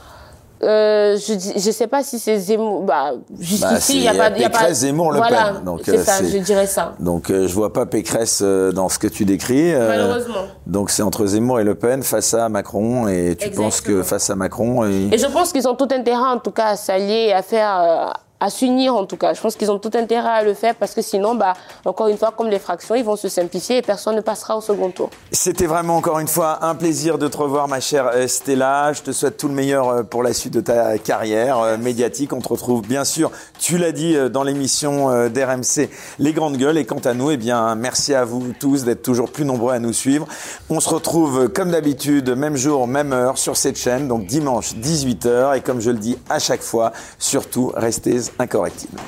Euh, je je sais pas si c'est Zemmour bah jusqu'ici il bah, y a pas y a pas Zemmour Le voilà, Pen. Donc c'est ça je dirais ça. Donc je vois pas Pécresse dans ce que tu décris malheureusement. donc c'est entre Zemmour et Le Pen face à Macron et tu penses que face à Macron et, et je pense qu'ils ont tout intérêt en tout cas à s'allier à faire à s'unir en tout cas. Je pense qu'ils ont tout intérêt à le faire parce que sinon, bah, encore une fois, comme les fractions, ils vont se simplifier et personne ne passera au second tour. C'était vraiment encore une fois un plaisir de te revoir, ma chère Stella. Je te souhaite tout le meilleur euh, pour la suite de ta carrière euh, médiatique. On te retrouve bien sûr, tu l'as dit euh, dans l'émission d'RMC Les Grandes Gueules. Et quant à nous, eh bien, merci à vous tous d'être toujours plus nombreux à nous suivre. On se retrouve comme d'habitude, même jour, même heure sur cette chaîne, donc dimanche 18h. Et comme je le dis à chaque fois, surtout, restez incorrectible.